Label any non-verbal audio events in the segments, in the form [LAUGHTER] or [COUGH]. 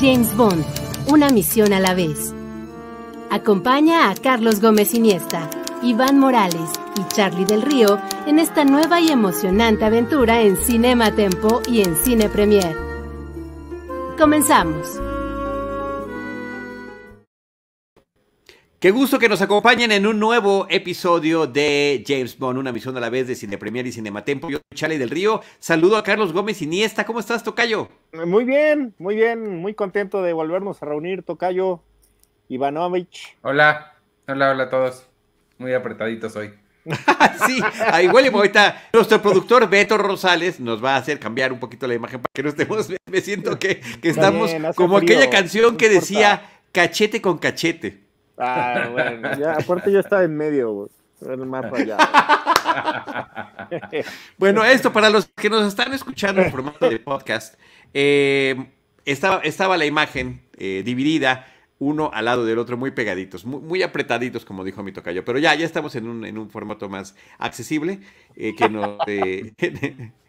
James Bond, una misión a la vez. Acompaña a Carlos Gómez Iniesta, Iván Morales y Charlie del Río en esta nueva y emocionante aventura en Cinema Tempo y en Cine Premier. Comenzamos. Qué gusto que nos acompañen en un nuevo episodio de James Bond, una misión a la vez de Cine Premier y Cinematempo. Yo soy Charlie del Río. Saludo a Carlos Gómez Iniesta. ¿Cómo estás, Tocayo? Muy bien, muy bien. Muy contento de volvernos a reunir, Tocayo Ivanovich. Hola, hola, hola a todos. Muy apretaditos hoy. [LAUGHS] sí, ahí huele ahorita. Nuestro productor Beto Rosales nos va a hacer cambiar un poquito la imagen para que no estemos. Me siento que, que estamos como aquella canción que decía cachete con cachete. Ah, [LAUGHS] bueno, ya, aparte yo estaba en medio, el mapa ya. [LAUGHS] bueno, esto para los que nos están escuchando en formato de podcast, eh, estaba, estaba la imagen eh, dividida uno al lado del otro, muy pegaditos, muy, apretaditos, como dijo mi tocayo. Pero ya, ya estamos en un, en un formato más accesible eh, que nos, [LAUGHS]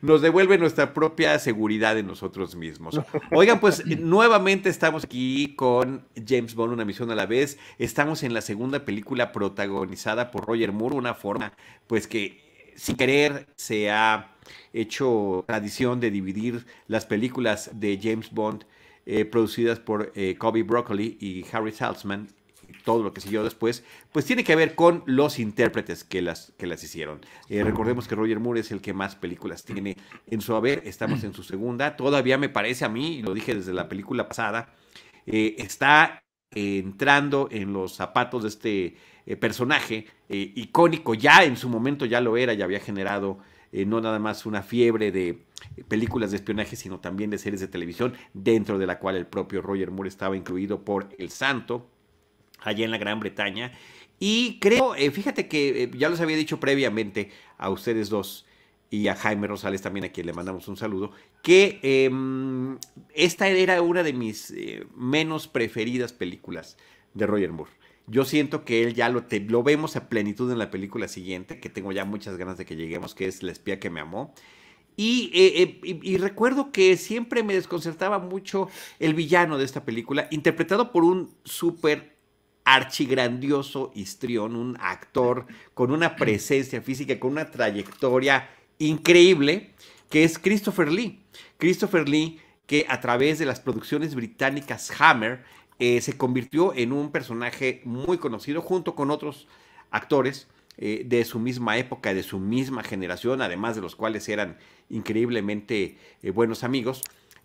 nos devuelve nuestra propia seguridad en nosotros mismos. [LAUGHS] Oigan, pues nuevamente estamos aquí con James Bond, una misión a la vez. Estamos en la segunda película protagonizada por Roger Moore, una forma pues que sin querer se ha hecho tradición de dividir las películas de James Bond eh, producidas por eh, Kobe Broccoli y Harry Saltzman todo lo que siguió después, pues tiene que ver con los intérpretes que las, que las hicieron. Eh, recordemos que Roger Moore es el que más películas tiene en su haber, estamos en su segunda, todavía me parece a mí, y lo dije desde la película pasada, eh, está entrando en los zapatos de este eh, personaje icónico, ya en su momento ya lo era, ya había generado no nada más una fiebre de películas de espionaje, sino también de series de televisión, dentro de la cual el propio Roger Moore estaba incluido por El Santo allá en la Gran Bretaña. Y creo, eh, fíjate que eh, ya los había dicho previamente a ustedes dos y a Jaime Rosales también, a quien le mandamos un saludo, que em, esta era una de mis eh, menos preferidas películas de Roger Moore. Yo siento que él ya lo, lo vemos a plenitud en la película siguiente, que tengo ya muchas ganas de que lleguemos, que es La espía que me amó. Y, y, recuerdo que siempre me desconcertaba mucho el villano de esta película, interpretado por un súper archigrandioso histrión, un actor con una presencia física, con una trayectoria increíble, que es Christopher Lee. Christopher Lee, que a través de las producciones británicas Hammer, eh, se convirtió en un personaje muy conocido junto con otros actores eh, de su misma época, de su misma generación, además de los cuales eran increíblemente eh, buenos amigos.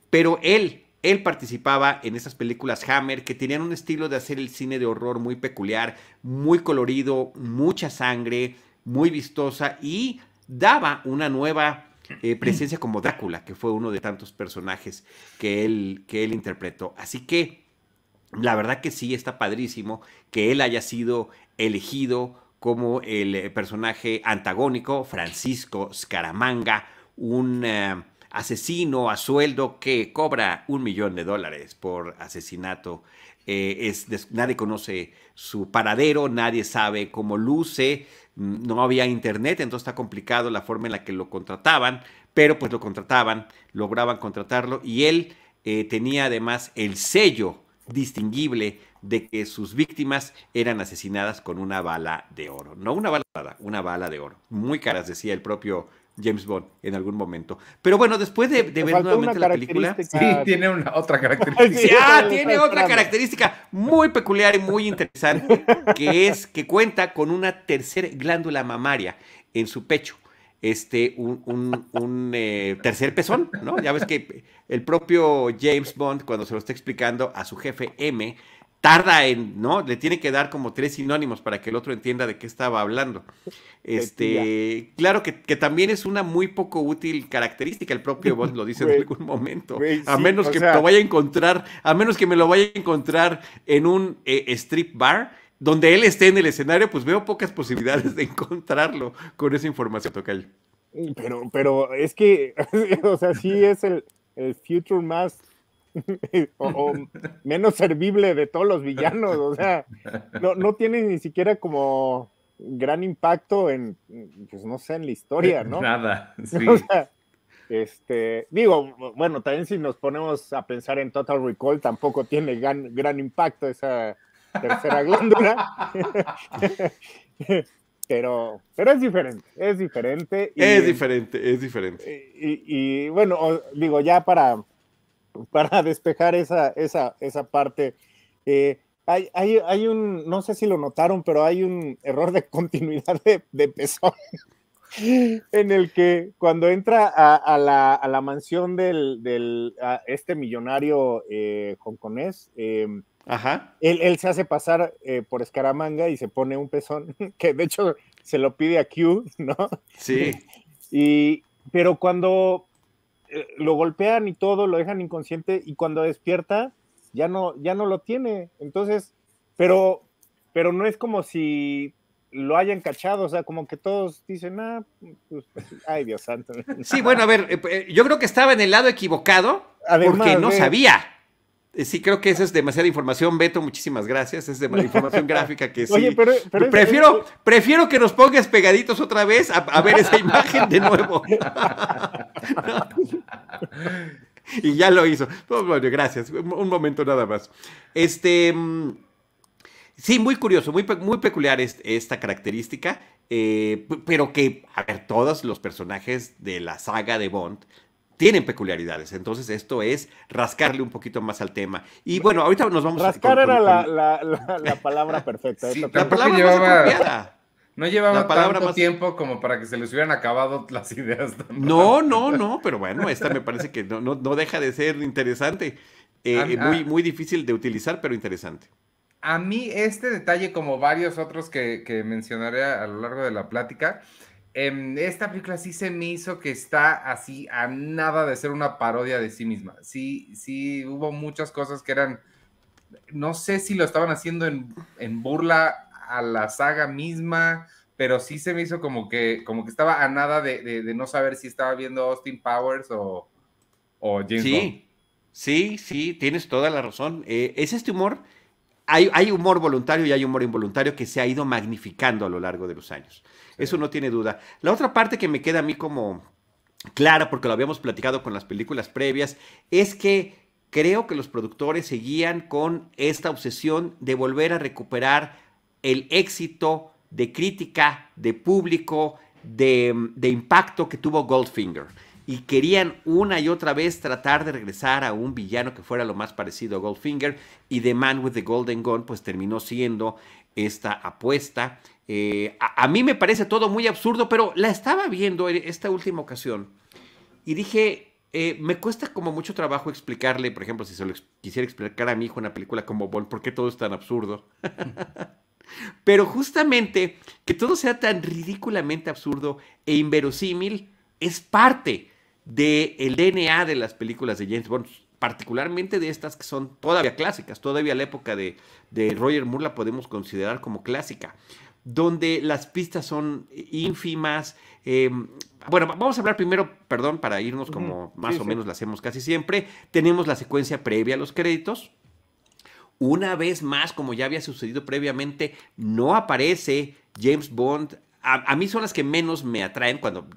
Pero él él participaba en esas películas Hammer que tenían un estilo de hacer el cine de horror muy peculiar, muy colorido, mucha sangre, muy vistosa y daba una nueva eh, [CLEARS THROAT] presencia como Drácula, que fue uno de tantos personajes que él, que él interpretó. Así que la verdad que sí está padrísimo que él haya sido elegido como el eh, personaje antagónico, Francisco Scaramanga, un... Eh, asesino a sueldo que cobra un millón de dólares por asesinato. Eh, es, nadie conoce su paradero, nadie sabe cómo luce, mm, no había internet, entonces está complicado la forma en la que lo contrataban, pero pues lo contrataban, lograban contratarlo y él eh, tenía además el sello distinguible de que sus víctimas eran asesinadas con una bala de oro. No una bala, una bala de oro. Muy caras, decía el propio James Bond en algún momento. Pero bueno, después de, ver nuevamente la película. Sí, tiene una, otra [LAUGHS] característica. ah, tiene otra característica muy peculiar y muy interesante, que es que cuenta con una tercera glándula mamaria en su pecho. Este, un, eh, tercer pezón, ¿no? Ya ves que el propio James Bond, cuando se lo está explicando a su jefe M, tarda en, ¿no? Le tiene que dar como tres sinónimos para que el otro entienda de qué estaba hablando. Este, claro que, también es una muy poco útil característica, el propio [LAUGHS] Bond lo dice en algún momento. a menos que lo vaya a encontrar, a menos que me lo vaya a encontrar en un eh, strip bar donde él esté en el escenario, pues veo pocas posibilidades de encontrarlo con esa información, Tocayo. Pero, pero es que, [LAUGHS] o sea, sí es el, el future más [LAUGHS] o, menos servible de todos los villanos. O sea, no, no tiene ni siquiera como gran impacto en, pues no sé, en la historia, ¿no? Nada. [LAUGHS] Sí. este, digo, bueno, también si nos ponemos a pensar en Total Recall, tampoco tiene gran, gran impacto esa tercera glándula. [LAUGHS] pero, pero es diferente, es diferente. es diferente, es diferente. Y, bueno, digo, ya para, [LAUGHS] para despejar esa, esa, esa parte, eh, hay, hay, hay, un, no sé si lo notaron, pero hay un error de [LAUGHS] continuidad de, de pezón [LAUGHS] en el que cuando entra a, la, a la, mansión del, del este millonario eh, hongkonés, em, Ajá. Él, él, se hace pasar eh, por escaramanga y se pone un pezón, que de hecho se lo pide a Q, ¿no? Sí. Y, pero cuando eh, lo golpean y todo, lo dejan inconsciente y cuando despierta ya no, ya no lo tiene. Entonces, pero, pero no es como si lo hayan cachado, o sea, como que todos dicen, ah, pues, ay Dios santo. Sí, bueno, a ver, eh, eh, yo creo que estaba en el lado equivocado porque no sabía. Sí, creo que esa es demasiada información, Beto, muchísimas gracias. Es de información [LAUGHS] gráfica que sí. Oye, pero, prefiero, prefiero que nos pongas pegaditos otra vez a, ver esa [LAUGHS] imagen de nuevo. [LAUGHS] y ya lo hizo. Pues, bueno, gracias. Un momento nada más. Este. Mm, sí, muy curioso, muy, muy peculiar esta característica, eh, pero que, a ver, todos los personajes de la saga de Bond tienen peculiaridades. Entonces, esto es rascarle un poquito más al tema. Y bueno, ahorita nos vamos Rascar a. Rascar era la, la, palabra perfecta. la palabra llevaba, No llevaba tanto tiempo como para que se les hubieran acabado las ideas. No, no, no, pero bueno, esta me parece que no, no, deja de ser interesante. Eh, muy, muy difícil de utilizar, pero interesante. A mí este detalle, como varios otros que, que mencionaré a lo largo de la plática, esta película sí se me hizo que está así a nada de ser una parodia de sí misma. Sí, sí, hubo muchas cosas que eran, no sé si lo estaban haciendo en, burla a la saga misma, pero sí se me hizo como que, como que estaba a nada de, no saber si estaba viendo Austin Powers o, o James sí, Bond. Sí, sí, tienes toda la razón. Eh, es este humor hay, hay, humor voluntario y hay humor involuntario que se ha ido magnificando a lo largo de los años. Eso no tiene duda. La otra parte que me queda a mí como clara, porque lo habíamos platicado con las películas previas, es que creo que los productores seguían con esta obsesión de volver a recuperar el éxito de crítica, de público, de, de impacto que tuvo Goldfinger y querían una y otra vez tratar de regresar a un villano que fuera lo más parecido a Goldfinger y The Man with the Golden Gun pues terminó siendo esta apuesta eh, a, mí me parece todo muy absurdo, pero la estaba viendo en esta última ocasión y dije, eh, me cuesta como mucho trabajo explicarle, por ejemplo, si se lo quisiera explicar a mi hijo una película como Bond, ¿por qué todo es tan absurdo? [LAUGHS] pero justamente que todo sea tan ridículamente absurdo e inverosímil es parte del DNA de las películas de James Bond, particularmente de estas que son todavía clásicas, todavía la época de, de Roger Moore la podemos considerar como clásica donde las pistas son ínfimas. Em, bueno, vamos a hablar primero, perdón, para irnos como más o menos lo hacemos casi siempre. Tenemos la secuencia previa a los créditos. Una vez más, como ya había sucedido previamente, no aparece James Bond. A, mí son las que menos me atraen cuando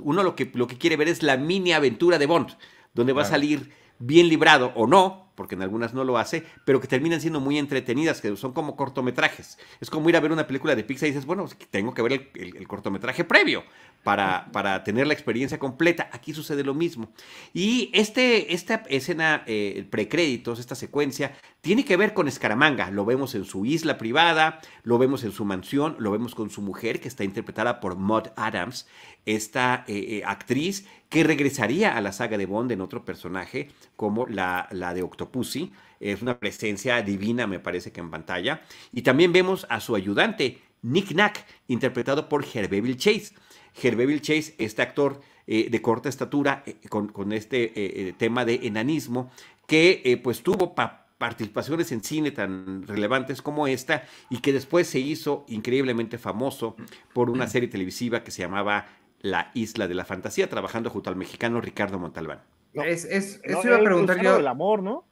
uno lo que, lo que quiere ver es la mini aventura de Bond, donde va a salir bien librado o no, porque en algunas no lo hace, pero que terminan siendo muy entretenidas, que son como cortometrajes. Es como ir a ver una película de Pixar y dices, bueno, tengo que ver el, cortometraje previo para, para, tener la experiencia completa. Aquí sucede lo mismo. Y este, esta escena, eh, precréditos, esta secuencia, tiene que ver con Escaramanga. Lo vemos en su isla privada, lo vemos en su mansión, lo vemos con su mujer, que está interpretada por Maud Adams, esta eh, eh, actriz que regresaría a la saga de Bond en otro personaje como la, la de Octopussy. Es una presencia divina, me parece que en pantalla. Y también vemos a su ayudante, Nick Knack, interpretado por Hervé Chase. Hervé Chase, este actor eh, de corta estatura, con, con, este tema de enanismo, que pues tuvo participaciones en cine tan relevantes como esta y que después se hizo increíblemente famoso por una serie televisiva que se llamaba La Isla de la Fantasía, trabajando junto al mexicano Ricardo Montalbán. es, es, eso iba a preguntar yo. El amor, ¿no?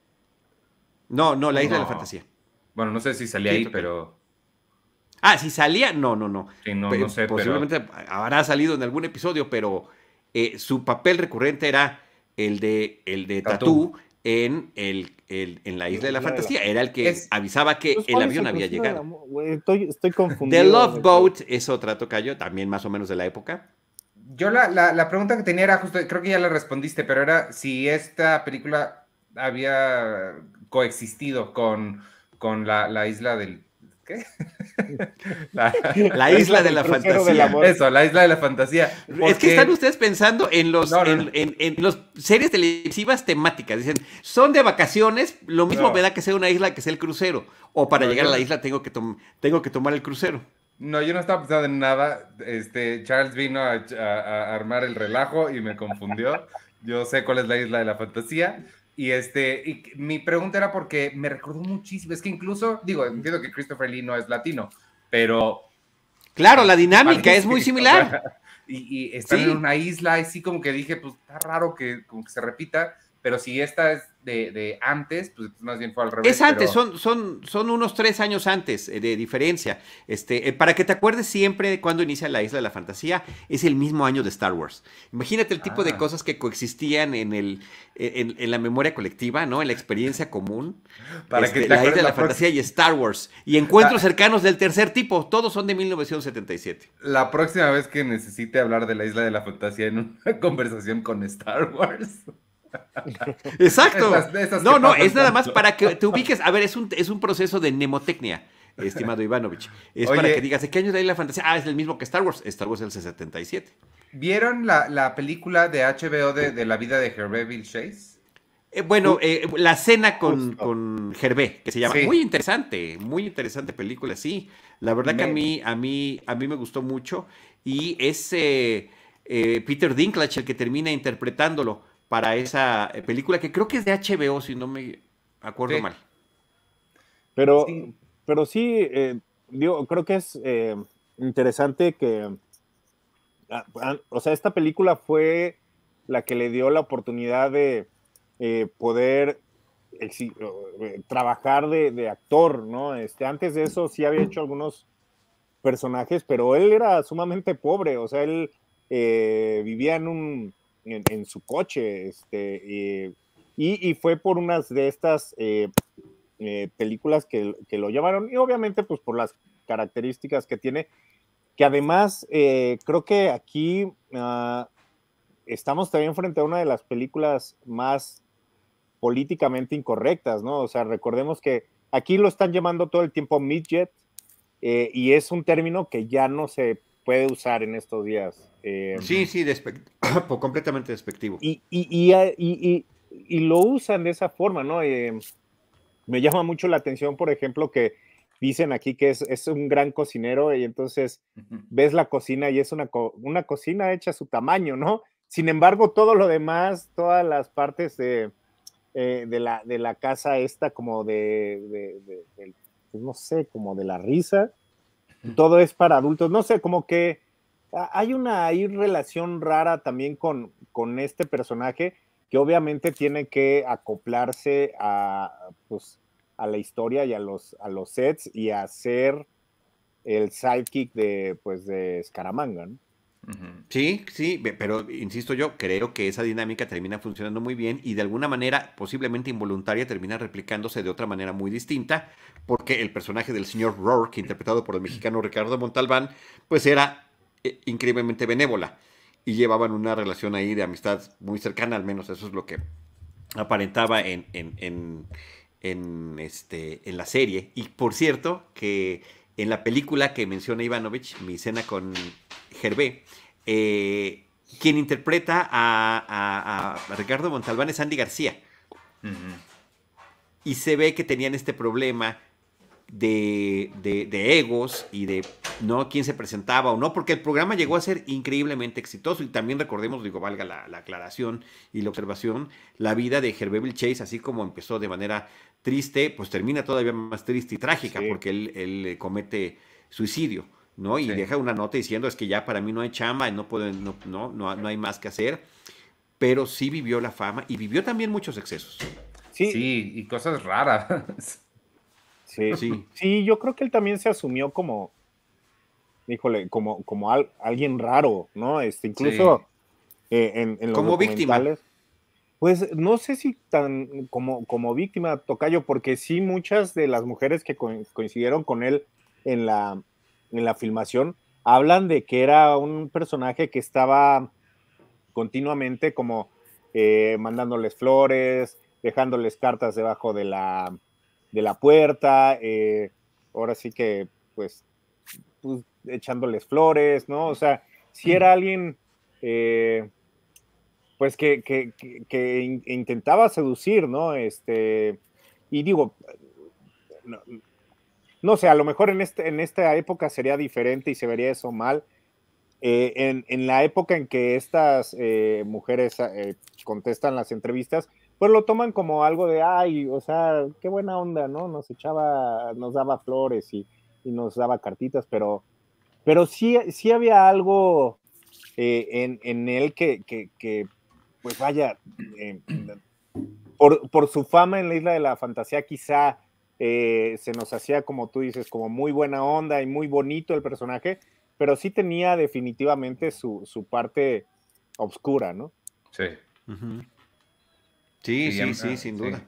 No, no, La Isla de la Fantasía. Bueno, no sé si salía ahí, pero... Ah, si salía, no, no, no. Sí, no, no sé, Posiblemente habrá salido en algún episodio, pero eh, su papel recurrente era el de, el de Tatú en, el, en la Isla de la Fantasía. Era el que avisaba que el avión había llegado. Estoy, estoy confundido. The Love Boat es otra tocayo, también más o menos de la época. Yo la, la, pregunta que tenía era justo, creo que ya la respondiste, pero era si esta película había coexistido con, con la, la isla del [LAUGHS] La, isla de la fantasía. Eso, la isla de la fantasía. Es que están ustedes pensando en los, En, los series televisivas temáticas. Dicen, son de vacaciones, lo mismo me da que sea una isla que sea el crucero. O para llegar a la isla tengo que, tengo que tomar el crucero. No, yo no estaba pensando en nada. Este, Charles vino a, a armar el relajo y me confundió. Yo sé cuál es la isla de la fantasía. Y este, y mi pregunta era porque me recordó muchísimo, es que incluso, digo, entiendo que Christopher Lee no es latino, pero... Claro, la dinámica es muy similar. y, y están en una isla, y sí como que dije, pues está raro que, como que se repita, pero si esta es de, antes, pues más bien fue al revés. Es antes, son, son, son unos tres años antes eh, de diferencia. Este, eh, para que te acuerdes siempre de cuando inicia la Isla de la Fantasía, es el mismo año de Star Wars. Imagínate el tipo de ah. cosas que coexistían en, el, en, la memoria colectiva, ¿no? En la experiencia común. [LAUGHS] Para que este, la Isla de la, Fantasía y Star Wars. Y encuentros cercanos del tercer tipo, todos son de 1977. La próxima vez que necesite hablar de la Isla de la Fantasía en una [LAUGHS] conversación con Star Wars. Exacto. no, no, es nada más para que te ubiques. A ver, es un, es un proceso de mnemotecnia, estimado Ivanovich. Es para que digas, ¿de qué año de la fantasía? Ah, es el mismo que Star Wars. Star Wars es el 77. ¿Vieron la, película de HBO de, la vida de Hervé Chase? Eh, bueno, eh, la cena con, con que se llama. Muy interesante, muy interesante película, sí. La verdad que a mí, a mí, a mí me gustó mucho. Y es eh, Peter Dinklage el que termina interpretándolo para esa eh, película que creo que es de HBO, si no me acuerdo mal. Pero sí, pero sí eh, creo que es eh, interesante que, ah, ah, o sea, esta película fue la que le dio la oportunidad de poder trabajar de, actor, ¿no? Este, antes de eso sí había hecho algunos personajes, pero él era sumamente pobre, o sea, él vivía en un en, su coche, este, y, fue por unas de estas eh, eh, películas que, lo llevaron, y obviamente pues por las características que tiene, que además eh, creo que aquí ah, estamos también frente a una de las películas más políticamente incorrectas, ¿no? O sea, recordemos que aquí lo están llamando todo el tiempo midget, y es un término que ya no se puede usar en estos días. Eh, sí, sí, [COUGHS] completamente despectivo. Y, y, lo usan de esa forma, ¿no? Eh, me llama mucho la atención, por ejemplo, que dicen aquí que es, un gran cocinero y entonces ves la cocina y es una, una cocina hecha a su tamaño, ¿no? Sin embargo, todo lo demás, todas las partes de, eh, de, la, de la casa esta como de, pues no sé, como de la risa, todo es para adultos, no sé, como que hay una relación rara también con, con este personaje que obviamente tiene que acoplarse a, pues, a la historia y a los, a los sets y a ser el sidekick de, pues, de Scaramanga, Sí, sí, pero insisto yo, creo que esa dinámica termina funcionando muy bien y de alguna manera, posiblemente involuntaria, termina replicándose de otra manera muy distinta, porque el personaje del señor Rourke, interpretado por el mexicano Ricardo Montalbán, pues era eh, increíblemente benévola y llevaban una relación ahí de amistad muy cercana, al menos eso es lo que aparentaba en, en, en, este, en la serie. Y por cierto, que en la película que menciona Ivanovich, mi cena con Gervé, eh, quien interpreta a, a Ricardo Montalbán es Andy García. Y se ve que tenían este problema de, de, egos y de no quién se presentaba o no, porque el programa llegó a ser increíblemente exitoso y también recordemos, digo, valga la, aclaración y la observación, la vida de Hervé Chase, así como empezó de manera triste, pues termina todavía más triste y trágica porque él, él, comete suicidio. ¿no? Y deja una nota diciendo es que ya para mí no hay chamba, no, puedo, no, no, no, hay más que hacer, pero sí vivió la fama y vivió también muchos excesos. Sí, sí y cosas raras. Sí, sí. Sí, yo creo que él también se asumió como, híjole, como, como alguien raro, ¿no? Este, incluso eh, en, en, los como víctima. Pues no sé si tan como, como víctima, Tocayo, porque sí muchas de las mujeres que coincidieron con él en la, en la filmación hablan de que era un personaje que estaba continuamente como eh, mandándoles flores, dejándoles cartas debajo de la, de la puerta, eh, ahora sí que pues, pues, echándoles flores, ¿no? O sea, si era alguien eh, pues que, que, intentaba seducir, ¿no? Este, y digo, no, sé, a lo mejor en, este, en esta época sería diferente y se vería eso mal. Eh, en, en, la época en que estas mujeres contestan las entrevistas, pues lo toman como algo de, ay, o sea, qué buena onda, ¿no? Nos echaba, nos daba flores y, nos daba cartitas, pero, pero sí, sí había algo eh, en, él que, pues vaya, eh, por, su fama en la isla de la fantasía quizá eh, se nos hacía, como tú dices, como muy buena onda y muy bonito el personaje, pero sí tenía definitivamente su, parte oscura, ¿no? Sí. Sí, sí, sí, sin duda.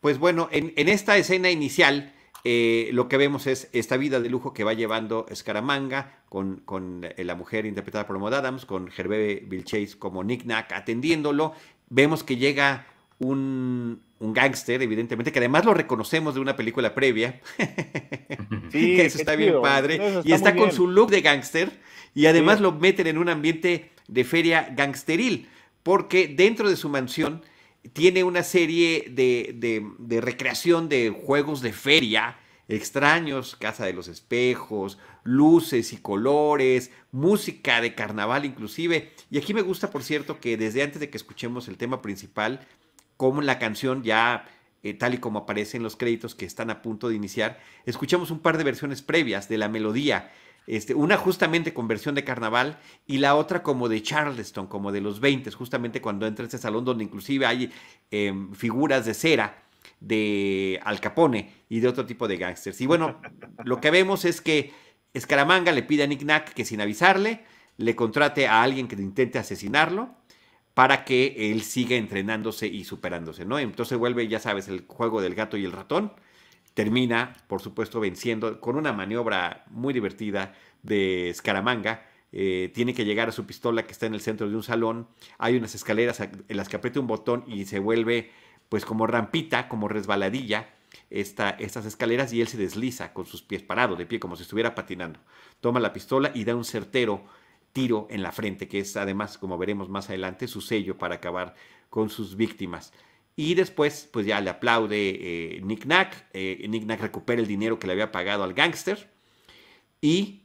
Pues bueno, en, esta escena inicial, eh, lo que vemos es esta vida de lujo que va llevando Scaramanga con, con eh, la mujer interpretada por Maud Adams, con Hervé Vilchase como Nick Nack atendiéndolo. Vemos que llega un, un gángster, evidentemente, que además lo reconocemos de una película previa. [LAUGHS] Sí, eso está bien padre. y está con su look de gángster. Y además lo meten en un ambiente de feria gangsteril, porque dentro de su mansión tiene una serie de, recreación de juegos de feria extraños, Casa de los Espejos, luces y colores, música de carnaval inclusive. Y aquí me gusta, por cierto, que desde antes de que escuchemos el tema principal, como la canción ya eh, tal y como aparece en los créditos que están a punto de iniciar, escuchamos un par de versiones previas de la melodía este, una justamente con versión de carnaval y la otra como de Charleston, como de los 20, justamente cuando entra a ese salón donde inclusive hay em, figuras de cera de Al Capone y de otro tipo de gángsters. Y bueno, [LAUGHS] lo que vemos es que Escaramanga le pide a Nick Nack que sin avisarle le contrate a alguien que intente asesinarlo para que él siga entrenándose y superándose, ¿no? Entonces vuelve, ya sabes, el juego del gato y el ratón termina, por supuesto, venciendo con una maniobra muy divertida de Scaramanga. Eh, tiene que llegar a su pistola que está en el centro de un salón. Hay unas escaleras en las que aprieta un botón y se vuelve pues como rampita, como resbaladilla esta, estas escaleras y él se desliza con sus pies parados de pie como si estuviera patinando. Toma la pistola y da un certero tiro en la frente, que es además, como veremos más adelante, su sello para acabar con sus víctimas. Y después, pues ya le aplaude eh, Nick Nack. Eh, Nick Nack recupera el dinero que le había pagado al gángster. Y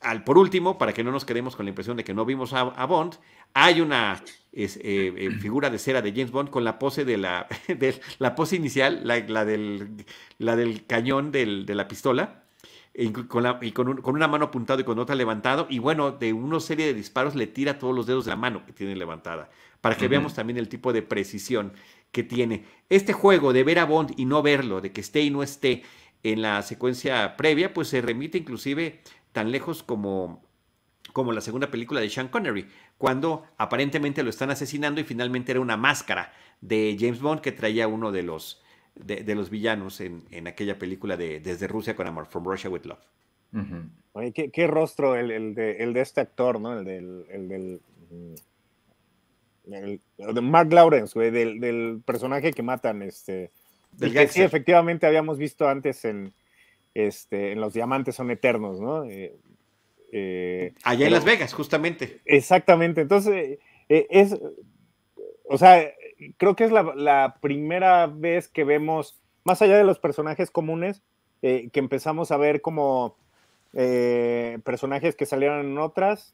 al, por último, para que no nos quedemos con la impresión de que no vimos a, Bond, hay una eh, [CLEARS THROAT] figura de cera de James Bond con la pose de la, [LAUGHS] de, la pose inicial, la, del, la del, cañón de la pistola. Y, con, y con, con, una mano apuntada y con otra levantado. Y bueno, de una serie de disparos le tira todos los dedos de la mano que tiene levantada para que veamos también el tipo de precisión que tiene. Este juego de ver a Bond y no verlo, de que esté y no esté en la secuencia previa, pues se remite inclusive tan lejos como, como la segunda película de Sean Connery, cuando aparentemente lo están asesinando y finalmente era una máscara de James Bond que traía uno de los, de, los villanos en, aquella película de Desde Rusia con Amor, From Russia with Love. Oye, ¿qué, rostro el, de, este actor, ¿no? El del, mm, de Mark Lawrence, güey, del, personaje que matan, este, del que sí, efectivamente habíamos visto antes en, este, en Los Diamantes son Eternos, ¿no? Eh, Allá en Las Vegas, justamente. Exactamente. Entonces, es, o sea, creo que es la, primera vez que vemos, más allá de los personajes comunes, que empezamos a ver como personajes que salieron en otras,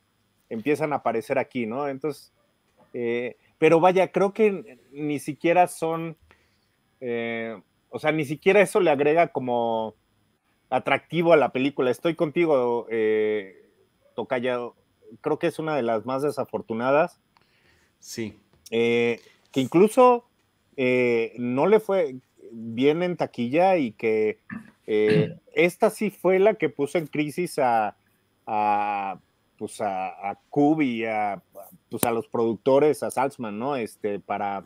empiezan a aparecer aquí, ¿no? Entonces, pero vaya, creo que ni siquiera son, eh, o sea, ni siquiera eso le agrega como atractivo a la película. Estoy contigo, eh, Tocaya, creo que es una de las más desafortunadas. Sí. Eh, que incluso eh, no le fue bien en taquilla y que esta sí fue la que puso en crisis a, a pues a, a y a, pues a los productores, a Salzman, ¿no? Este, para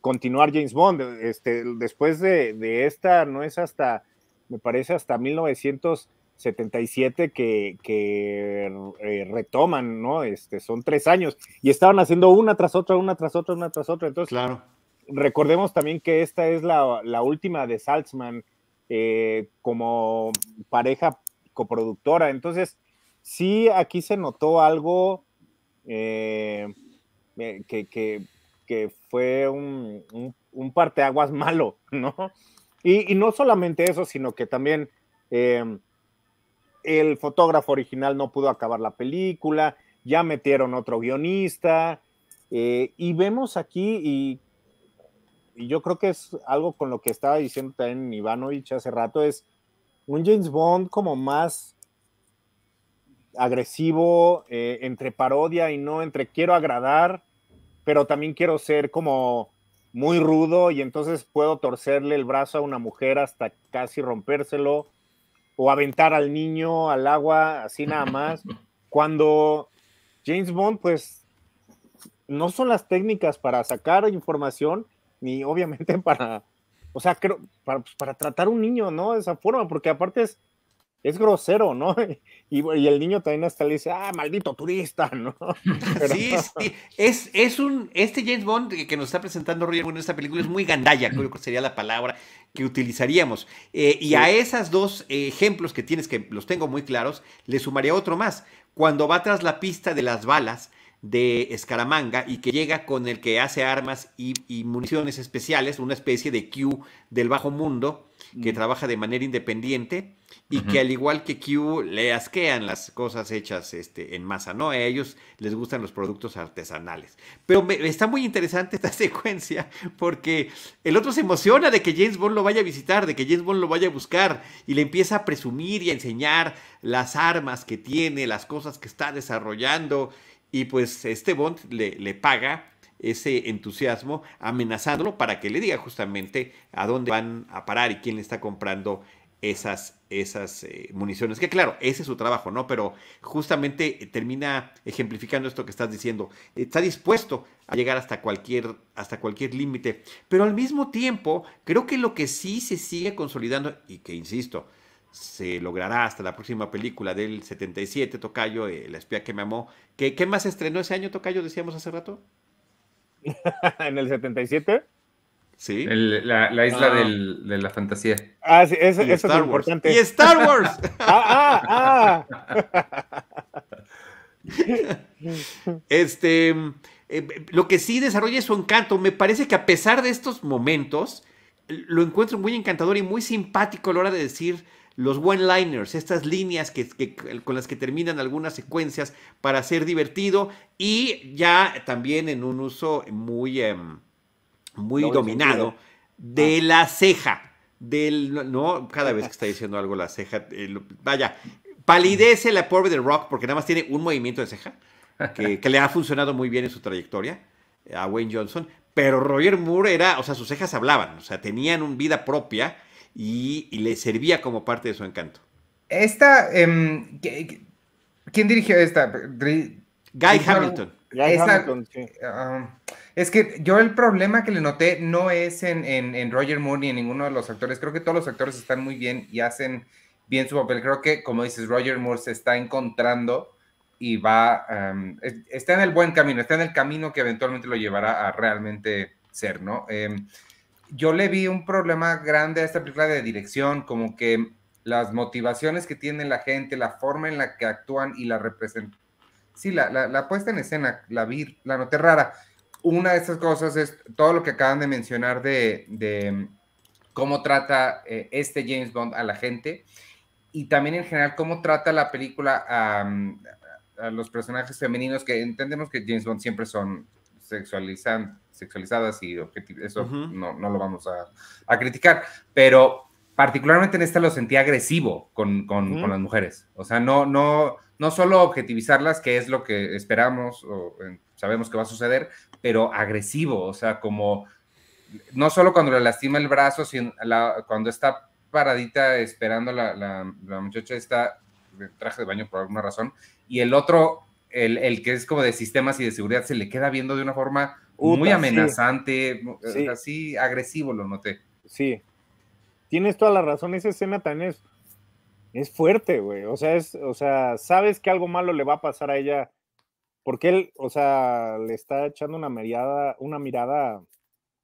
continuar James Bond. Este, después de, esta, no es hasta, me parece hasta 1977 que, que eh, retoman, ¿no? Este, son tres años y estaban haciendo una tras otra, una tras otra, una tras otra. Entonces, claro. recordemos también que esta es la, la última de Salzman eh, como pareja coproductora. Entonces, sí aquí se notó algo eh, eh, que, fue un, parteaguas [LAUGHS] malo, ¿no? Y, no solamente eso, sino que también em, el fotógrafo original no pudo acabar la película, ya metieron otro guionista, eh, y vemos aquí, y, y, yo creo que es algo con lo que estaba diciendo también Ivanovich hace rato, es un James Bond como más agresivo, eh, entre parodia y no entre quiero agradar, pero también quiero ser como muy rudo y entonces puedo torcerle el brazo a una mujer hasta casi rompérselo o aventar al niño al agua así nada más. Cuando James Bond, pues, no son las técnicas para sacar información, ni obviamente [LAUGHS] para, o sea, creo, para, pues, para tratar un niño, ¿no? De esa forma, porque aparte es, es grosero, ¿no? [LAUGHS] Y, el niño también hasta le dice, ah, maldito turista, ¿no? [LAUGHS] Sí, [LAUGHS] sí. Es, es un, este James Bond que nos está presentando Roger en esta película es muy gandalla, creo que sería la palabra que utilizaríamos. Eh, y a esos dos ejemplos que tienes, que los tengo muy claros, le sumaría otro más. Cuando va tras la pista de las balas, de Escaramanga y que llega con el que hace armas y, y, municiones especiales, una especie de Q del bajo mundo que mm. trabaja de manera independiente y que al igual que Q le asquean las cosas hechas este, en masa, ¿no? A ellos les gustan los productos artesanales. Pero está muy interesante esta [LAUGHS] secuencia porque el otro se emociona de que James Bond lo vaya a visitar, de que James Bond lo vaya a buscar y le empieza a presumir y a enseñar las armas que tiene, las cosas que está desarrollando y pues este Bond le, le paga ese entusiasmo amenazándolo para que le diga justamente a dónde van a parar y quién le está comprando esas, esas eh, municiones. Que claro, ese es su trabajo, ¿no? Pero justamente termina ejemplificando esto que estás diciendo. Está dispuesto a llegar hasta cualquier, hasta cualquier límite. Pero al mismo tiempo, creo que lo que sí se sigue consolidando, y que insisto, se logrará hasta la próxima película del 77, Tocayo, eh, La espía que me amó. ¿Qué, ¿Qué más estrenó ese año, Tocayo, decíamos hace rato? [LAUGHS] ¿En el 77? Sí. la, isla ah. de la fantasía. Ah, sí, eso, es importante. ¡Y Star Wars! [LAUGHS] ah, ah, ah. [LAUGHS] este, eh, lo que sí desarrolla es su encanto. Me parece que a pesar de estos momentos, lo encuentro muy encantador y muy simpático a la hora de decir los one-liners, estas líneas que, con las que terminan algunas secuencias para ser divertido y ya también en un uso muy... Em, muy dominado de ah. la ceja. Del, no, cada vez que está diciendo algo la ceja, eh, vaya, palidece la pobre de Rock porque nada más tiene un movimiento de ceja que, le ha funcionado muy bien en su trayectoria eh, a Wayne Johnson, pero Roger Moore era, o sea, sus cejas hablaban, o sea, tenían una vida propia y, le servía como parte de su encanto. Esta, em, ¿quién dirigió esta? Guy Hamilton. Guy Hamilton, sí. Ah, es que yo el problema que le noté no es en, Roger Moore ni en ninguno de los actores. Creo que todos los actores están muy bien y hacen bien su papel. Creo que, como dices, Roger Moore se está encontrando y va, está en el buen camino, está en el camino que eventualmente lo llevará a realmente ser, ¿no? Em, yo le vi un problema grande a esta película de dirección, como que las motivaciones que tiene la gente, la forma en la que actúan y la representan. Sí, la, puesta en escena, la vi, la noté rara. Una de estas cosas es todo lo que acaban de mencionar de, cómo trata eh, este James Bond a la gente y también en general cómo trata la película a los personajes femeninos que entendemos que James Bond siempre son sexualizan, sexualizadas y eso no, no, lo vamos a, a, criticar, pero particularmente en esta lo sentí agresivo con, con, con, las mujeres, o sea, no, no, no solo objetivizarlas, que es lo que esperamos o sabemos que va a suceder, pero agresivo, o sea, como no solo cuando le lastima el brazo, sino cuando está paradita esperando la, la, la muchacha está de traje de baño por alguna razón, y el otro, el, el, que es como de sistemas y de seguridad, se le queda viendo de una forma muy amenazante, así agresivo lo noté. Sí, tienes toda la razón, esa escena también es, es fuerte, güey, o sea, es, o sea, sabes que algo malo le va a pasar a ella, porque él, o sea, le está echando una mirada, una mirada,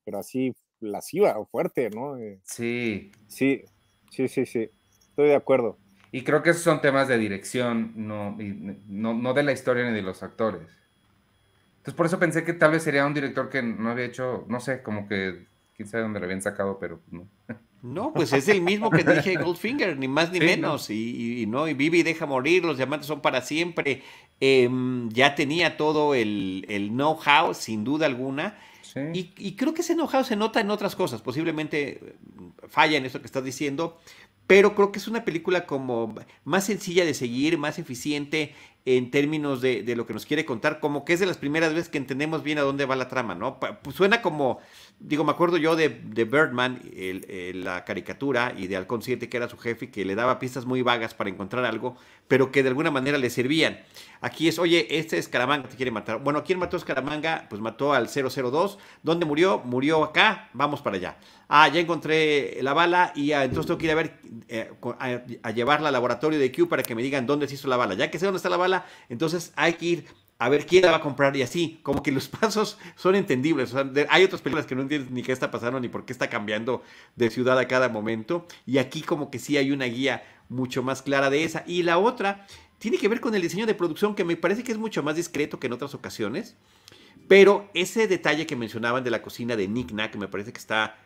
pero así lasciva o fuerte, ¿no? Eh, sí. Sí, sí, sí, sí, estoy de acuerdo. Y creo que esos son temas de dirección, no, no, no, de la historia ni de los actores. Entonces por eso pensé que tal vez sería un director que no había hecho, no sé, como que quién sabe dónde lo habían sacado, pero no. No, pues es el mismo que dije Goldfinger, ni más ni menos. Y, no, y Vivi deja morir, los diamantes son para siempre. Em, ya tenía todo el, el know-how, sin duda alguna. Y, y, creo que ese know-how se nota en otras cosas. Posiblemente falla en eso que estás diciendo, pero creo que es una película como más sencilla de seguir, más eficiente en términos de, de, lo que nos quiere contar, como que es de las primeras veces que entendemos bien a dónde va la trama, ¿no? Pues suena como, digo, me acuerdo yo de, de Birdman, la caricatura, y de Halcón 7, que era su jefe, que le daba pistas muy vagas para encontrar algo, pero que de alguna manera le servían. Aquí es, oye, este Escaramanga te quiere matar. Bueno, ¿quién mató a Escaramanga? Pues mató al 002. ¿Dónde murió? Murió acá, vamos para allá. Ah, ya encontré la bala y entonces tengo que ir a ver, eh, a, llevarla al laboratorio de Q para que me digan dónde se hizo la bala. Ya que sé dónde está la bala, entonces hay que ir a ver quién la va a comprar y así, como que los [LAUGHS] pasos son entendibles. hay otras películas que no entiendes ni qué está pasando ni por qué está cambiando de ciudad a cada momento. Y aquí como que sí hay una guía mucho más clara de esa. Y la otra tiene que ver con el diseño de producción que me parece que es mucho más discreto que en otras ocasiones. Pero ese detalle que mencionaban de la cocina de Nick Nack me parece que está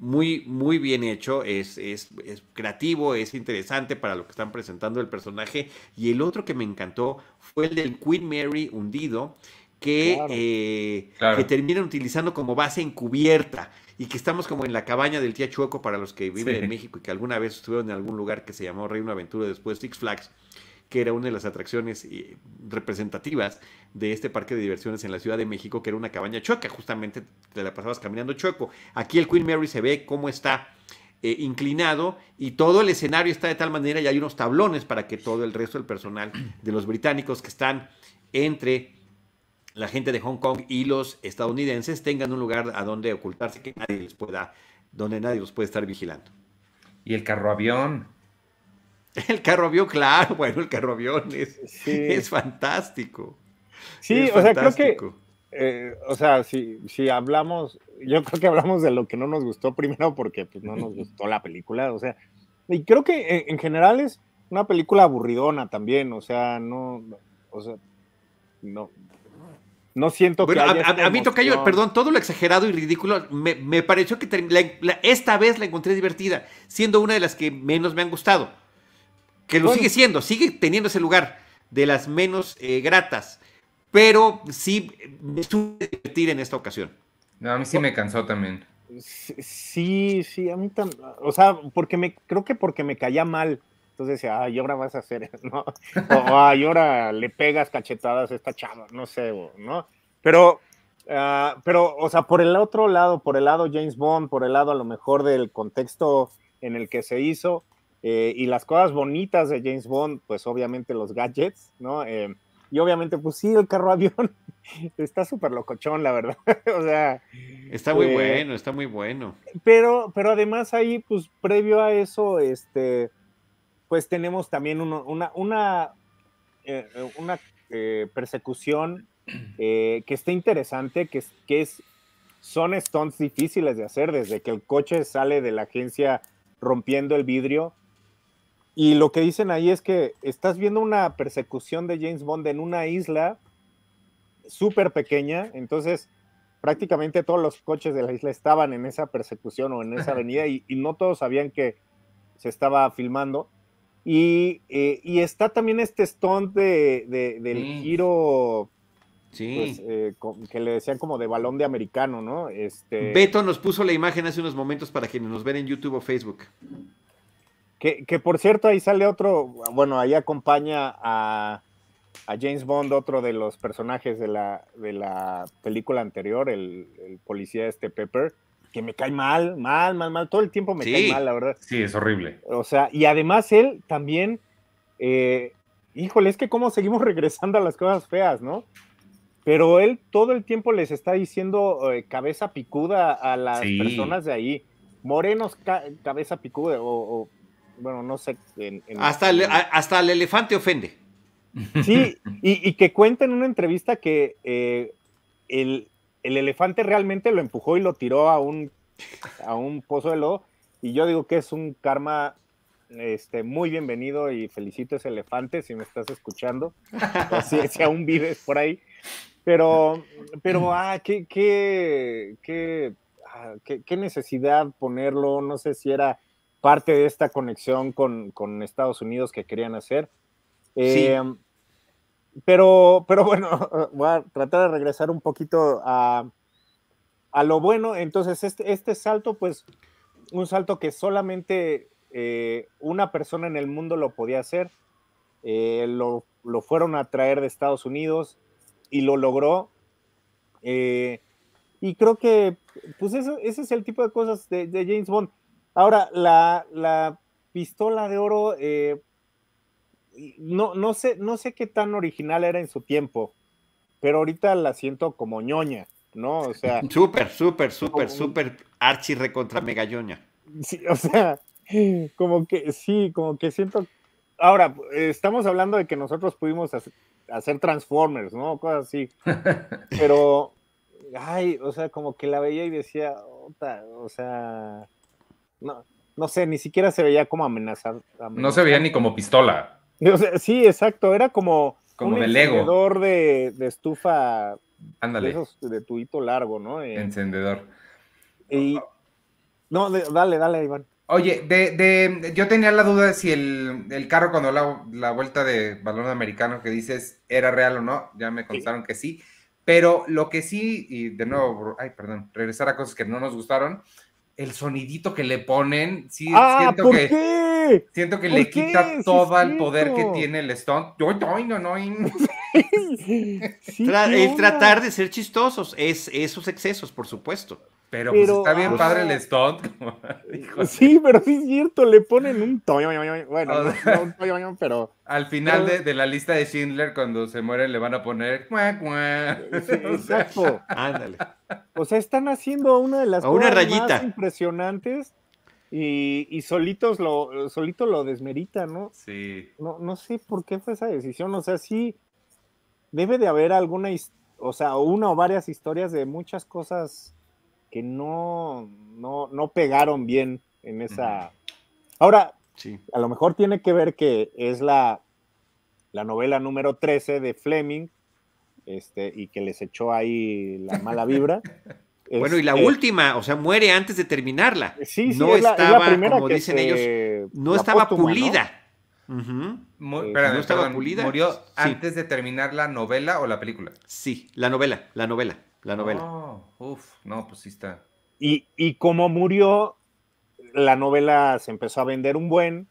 muy, muy bien hecho, es, es, creativo, es interesante para lo que están presentando el personaje. Y el otro que me encantó fue el del Queen Mary hundido, que, eh, que terminan utilizando como base encubierta y que estamos como en la cabaña del tía Chueco para los que viven en México y que alguna vez estuvieron en algún lugar que se llamó Reino Aventura después Six Flags que era una de las atracciones eh, representativas de este parque de diversiones en la Ciudad de México, que era una cabaña chueca, justamente te la pasabas caminando chueco. Aquí el Queen Mary se ve cómo está eh, inclinado y todo el escenario está de tal manera y hay unos tablones para que todo el resto del personal de los británicos que están entre la gente de Hong Kong y los estadounidenses tengan un lugar a donde ocultarse que nadie les pueda, donde nadie los puede estar vigilando. Y el carro avión. [LAUGHS] El carro avión, claro, bueno, el carro avión es, es fantástico. Sí, o sea, creo que, eh, o sea, si, si hablamos, yo creo que hablamos de lo que no nos gustó primero porque pues, no nos gustó la película, o sea, y creo que en, general es una película aburridona también, o sea, no, o sea, no, no siento que. Haya a, a, mí toca yo, perdón, todo lo exagerado y ridículo, me, me pareció que esta vez la encontré divertida, siendo una de las que menos me han gustado que lo sigue siendo, sigue teniendo ese lugar de las menos eh, gratas, pero sí me estuve divertir en esta ocasión. No, a mí sí me cansó también. Sí, sí, a mí también, o sea, porque me, creo que porque me caía mal, entonces decía, ay, ahora vas a hacer, [LAUGHS] ¿no? O, ay, ahora le pegas cachetadas a esta chava, no sé, ¿no? Pero, uh, pero, o sea, por el otro lado, por el lado James Bond, por el lado a lo mejor del contexto en el que se hizo, eh, y las cosas bonitas de James Bond, pues obviamente los gadgets, ¿no? Eh, y obviamente, pues sí, el carro avión [LAUGHS] está súper locochón, la verdad. [LAUGHS] o sea. Está muy eh, bueno, está muy bueno. Pero, pero además ahí, pues previo a eso, este, pues tenemos también una, una, una, una persecución que está interesante, que, que es, son stunts difíciles de hacer desde que el coche sale de la agencia rompiendo el vidrio y lo que dicen ahí es que estás viendo una persecución de James Bond en una isla súper pequeña, entonces prácticamente todos los coches de la isla estaban en esa persecución o en esa [LAUGHS] avenida y, y no todos sabían que se estaba filmando. Y, eh, y está también este stunt de, de- del Sí. giro Sí. pues, eh, que le decían como de balón de americano, ¿no? Este, Beto nos puso la imagen hace unos momentos para quienes nos ven en YouTube o Facebook. Que, que por cierto ahí sale otro, bueno, ahí acompaña a, a James Bond, otro de los personajes de la, de la película anterior, el, el policía este Pepper, que me cae mal, mal, mal, mal, todo el tiempo me Sí. cae mal, la verdad. Sí, es horrible. O sea, y además él también, eh, híjole, es que cómo seguimos [LAUGHS] regresando a las cosas feas, ¿no? Pero él todo el tiempo les está diciendo eh, cabeza picuda a las Sí. personas de ahí. Morenos ca- cabeza picuda, o, o, bueno, no sé. en- en- Hasta el, hasta el elefante ofende. Sí, y, y que cuenta en una entrevista que eh, el, el elefante realmente lo empujó y lo tiró a un, a un pozo de lodo. Y yo digo que es un karma este, muy bienvenido y felicito a ese elefante si me estás escuchando, o si, si aún vives por ahí. Pero, pero, ah, qué, qué, qué, ah, qué- qué necesidad ponerlo. No sé si era parte de esta conexión con, con Estados Unidos que querían hacer. Sí. Eh, pero, pero bueno, [LAUGHS] voy a tratar de regresar un poquito a, a lo bueno. Entonces, este, este salto, pues, un salto que solamente eh, una persona en el mundo lo podía hacer. Eh, lo, lo fueron a traer de Estados Unidos y lo logró. Eh, y creo que, pues, eso, ese es el tipo de cosas de, de James Bond. Ahora, la, la pistola de oro, eh, no, no, sé, no sé qué tan original era en su tiempo, pero ahorita la siento como ñoña, ¿no? O sea, Súper, súper, súper, súper archi recontra megalloña. sí, o sea, [LAUGHS] como que sí, como que siento. Ahora, estamos hablando de que nosotros pudimos hacer, hacer Transformers, ¿no? Cosas así. [LAUGHS] Pero, ay, o sea, como que la veía y decía, o sea, no, no sé, ni siquiera se veía como amenazar. No se veía ni como pistola. O sea, sí, exacto, era como, Como un de Lego. encendedor de, de estufa de Ándale, esos de tubito largo, ¿no? Eh, encendedor. y, no, de- dale, dale, Iván. Oye, de, de- yo tenía la duda de si el, el carro cuando la, la vuelta de balón americano que dices era real o no, ya me contaron que sí, pero lo que sí, y de nuevo, ay, perdón, regresar a cosas que no nos gustaron, el sonidito que le ponen, sí, ah, siento ¿por que, qué? siento que ¿Por le qué? quita Sí, todo el poder que tiene el stunt. Yo, yo, no, no, no. [LAUGHS] Sí, Tra- ¿qué el tratar de ser chistosos, es esos excesos, por supuesto. Pero, Pero, pues está bien ah. padre el stunt. [LAUGHS] como. Sí, pero sí es cierto, le ponen un toyo, bueno, O no, sea- no un toyo, pero Al final Pero- de, de la lista de Schindler, cuando se muere, le van a poner. cuá, cuá. sí, [LAUGHS] exacto. Ándale. O sea, están haciendo una de las una cosas rayita. más impresionantes y, y solitos lo, solito lo desmerita, ¿no? Sí. no, no sé por qué fue esa decisión. O sea, sí debe de haber alguna, o sea, una o varias historias de muchas cosas que no, no, no pegaron bien en esa. Ahora, Sí. a lo mejor tiene que ver que es la, la novela número 13 de Fleming, este, y que les echó ahí la mala vibra. [LAUGHS] Bueno, y la Este, última, o sea, muere antes de terminarla. Sí, sí, no es la, es la estaba, como que dicen se- ellos, no estaba póstuma, ¿no? pulida. Mu- Eh, espérame, ¿no estaba perdón, pulida? ¿Murió Sí. antes de terminar la novela o la película? Sí, la novela, la novela, la novela. Oh, uf, no, pues sí está. Y, y como murió, la novela se empezó a vender un buen.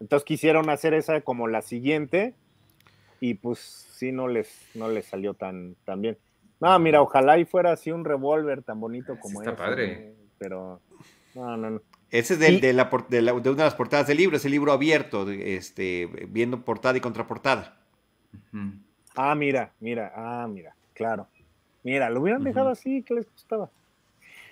Entonces quisieron hacer esa como la siguiente. Y pues sí, no les, no les salió tan, tan bien. No, mira, ojalá y fuera así un revólver tan bonito Sí como está ese, padre. Pero no, no, no. Ese es del- Y- de, la, de la- de una de las portadas del libro, es el libro abierto, de- este, viendo portada y contraportada. Ujú. Ah, mira, mira, ah, mira, claro. Mira, lo hubieran dejado así, ¿qué les gustaba?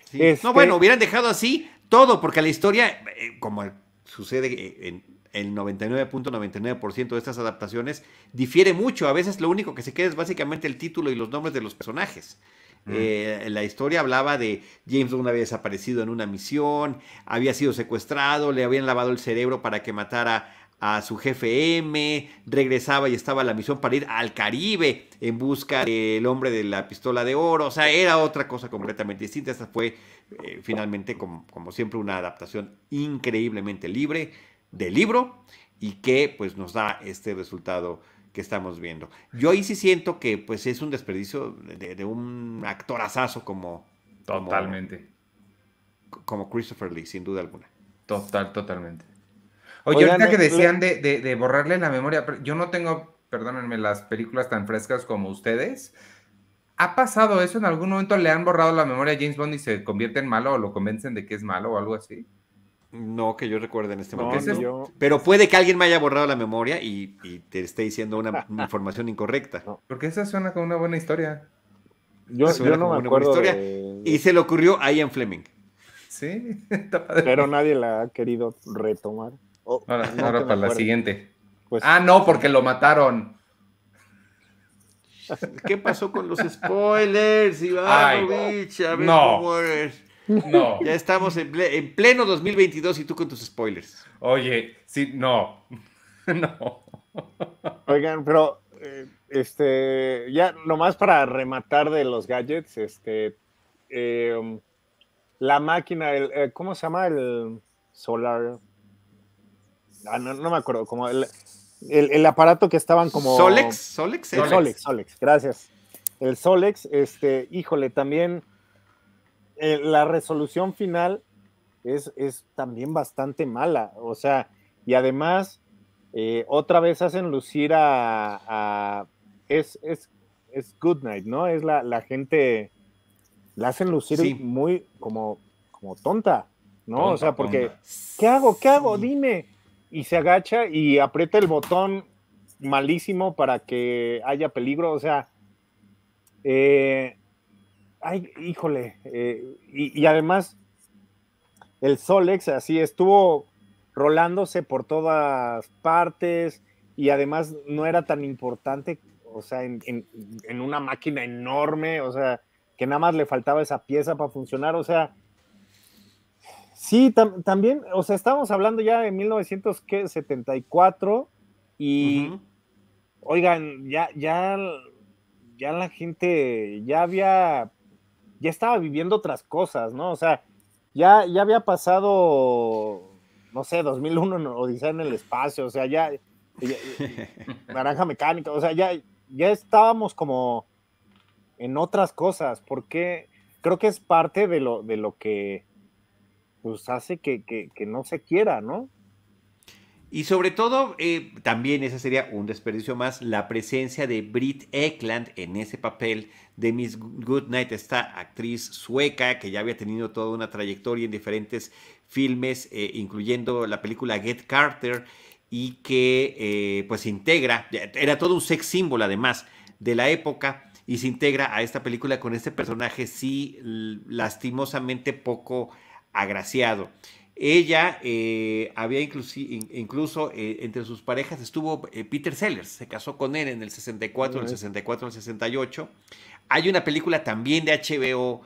Sí. Este- No, bueno, hubieran dejado así todo, porque la historia, eh, como sucede en el 99.99% de estas adaptaciones, difiere mucho. A veces lo único que se queda es básicamente el título y los nombres de los personajes. Mm. Eh, la historia hablaba de James Bond había desaparecido en una misión, había sido secuestrado, le habían lavado el cerebro para que matara a su jefe M, regresaba y estaba la misión para ir al Caribe en busca del hombre de la pistola de oro, o sea, era otra cosa completamente distinta. Esta fue eh, finalmente, como, como, siempre, una adaptación increíblemente libre del libro y que pues nos da este resultado que estamos viendo. Yo ahí sí siento que pues es un desperdicio de, un actor asazo como... Totalmente. Como, Christopher Lee, sin duda alguna. Total, totalmente. Oye, ahorita que decían de, de, borrarle la memoria, yo no tengo, perdónenme, las películas tan frescas como ustedes. ¿Ha pasado eso en algún momento? ¿Le han borrado la memoria a James Bond y se convierte en malo o lo convencen de que es malo o algo así? No, que yo recuerde en este momento. Pero puede que alguien me haya borrado la memoria y, te esté diciendo una, [LAUGHS] información incorrecta. Porque esa suena como una buena historia. Yo, no me acuerdo Y se le ocurrió a Ian Fleming. Sí, [LAUGHS] Pero nadie la ha querido retomar. Ahora, [LAUGHS] para la siguiente. Pues, ah, no, porque lo mataron. ¿Qué pasó con los spoilers, Ivanovich? A ver no. cómo eres. No. [LAUGHS] Ya estamos en, pleno 2022 y tú con tus spoilers. Oye, sí, no. [LAUGHS] no. Oigan, pero eh, este, ya nomás para rematar de los gadgets, este, em, la máquina, el, eh, ¿cómo se llama? El solar. Ah, no, me acuerdo, como el, el, aparato que estaban como. Solex, Solex, el Solex, Solex, gracias. El Solex, este, híjole, también eh, la resolución final es, es, también bastante mala. O sea, y además, eh, otra vez hacen lucir a. es, es, es Good Night, ¿no? Es la, la gente. La hacen lucir muy como, como tonta, ¿no? o sea, porque. ¿Qué hago? ¿Qué hago? Dime. Y se agacha y aprieta el botón malísimo para que haya peligro. O sea. Eh, ay, híjole, eh, y, además el Solex así estuvo rolándose por todas partes y además no era tan importante, o sea, en, una máquina enorme, o sea, que nada más le faltaba esa pieza para funcionar, o sea, sí, también, o sea, estábamos hablando ya de 1974 y, oigan, ya, ya, ya la gente, ya había ya estaba viviendo otras cosas, ¿no? O sea, ya, ya había pasado, no sé, 2001, Odisea en el espacio, o sea, ya, [LAUGHS] naranja mecánica, o sea, ya, ya estábamos como en otras cosas, porque creo que es parte de lo, de lo que pues hace que, que no se quiera, ¿no? Y sobre todo, eh, también ese sería un desperdicio más, la presencia de Britt Ekland en ese papel de Miss Goodnight, esta actriz sueca que ya había tenido toda una trayectoria en diferentes filmes, eh, incluyendo la película Get Carter, y que eh, pues integra, era todo un sex símbolo además de la época, y se integra a esta película con este personaje sí lastimosamente poco agraciado. Ella eh, había incluso eh, entre sus parejas estuvo eh, Peter Sellers, se casó con él en el 64, en el 64, en el 68. Hay una película también de HBO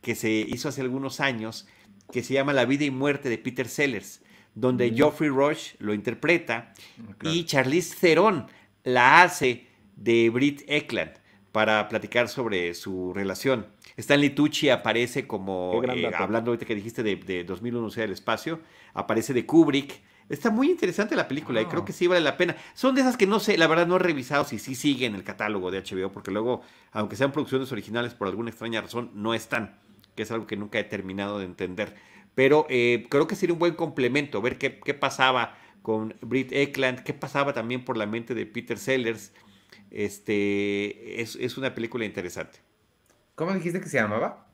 que se hizo hace algunos años que se llama La vida y muerte de Peter Sellers, donde Geoffrey Rush lo interpreta ah, y Charlize Theron la hace de Britt Eklund para platicar sobre su relación. Stanley Tucci aparece como, eh, hablando ahorita que dijiste de, de 2001 sea el espacio, aparece de Kubrick. Está muy interesante la película y creo que sí vale la pena. Son de esas que no sé, la verdad no he revisado si sí siguen el catálogo de HBO, porque luego, aunque sean producciones originales, por alguna extraña razón, no están, que es algo que nunca he terminado de entender. Pero eh, creo que sería un buen complemento, ver qué, qué pasaba con Britt Eklund, qué pasaba también por la mente de Peter Sellers. Este, es, es una película interesante. ¿Cómo dijiste que se llamaba?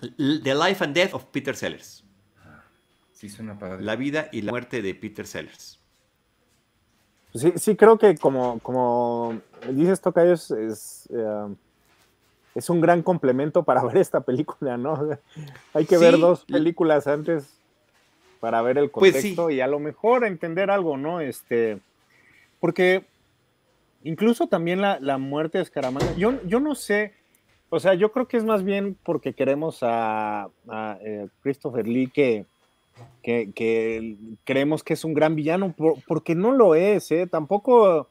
The Life and Death of Peter Sellers. Sí, suena padre. La vida y la muerte de Peter Sellers. Sí, sí creo que como, como dices, Tocayo, es, es, eh, es, un gran complemento para [LAUGHS] ver esta película, ¿no? Hay que ver dos películas antes para ver el pues contexto y a lo mejor entender algo, ¿no? Este, porque incluso también la, la muerte de Escaramanga, yo, yo no sé, o sea, yo creo que es más bien porque queremos a, eh, Christopher Lee que, creemos que es un gran villano, porque no lo es, ¿eh? Tampoco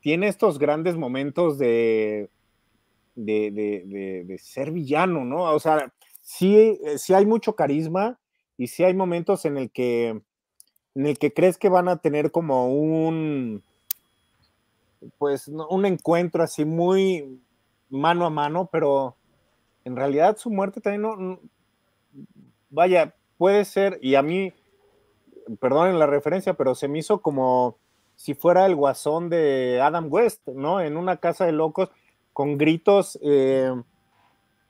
tiene estos grandes momentos de, de, ser villano, ¿no? O sea, sí, sí hay mucho carisma y sí hay momentos en el que en el que crees que van a tener como un pues un encuentro así muy mano a mano, pero en realidad su muerte también no, vaya, puede ser, y a mí, perdonen la referencia, pero se me hizo como si fuera el guasón de Adam West, ¿no? En una casa de locos, con gritos eh,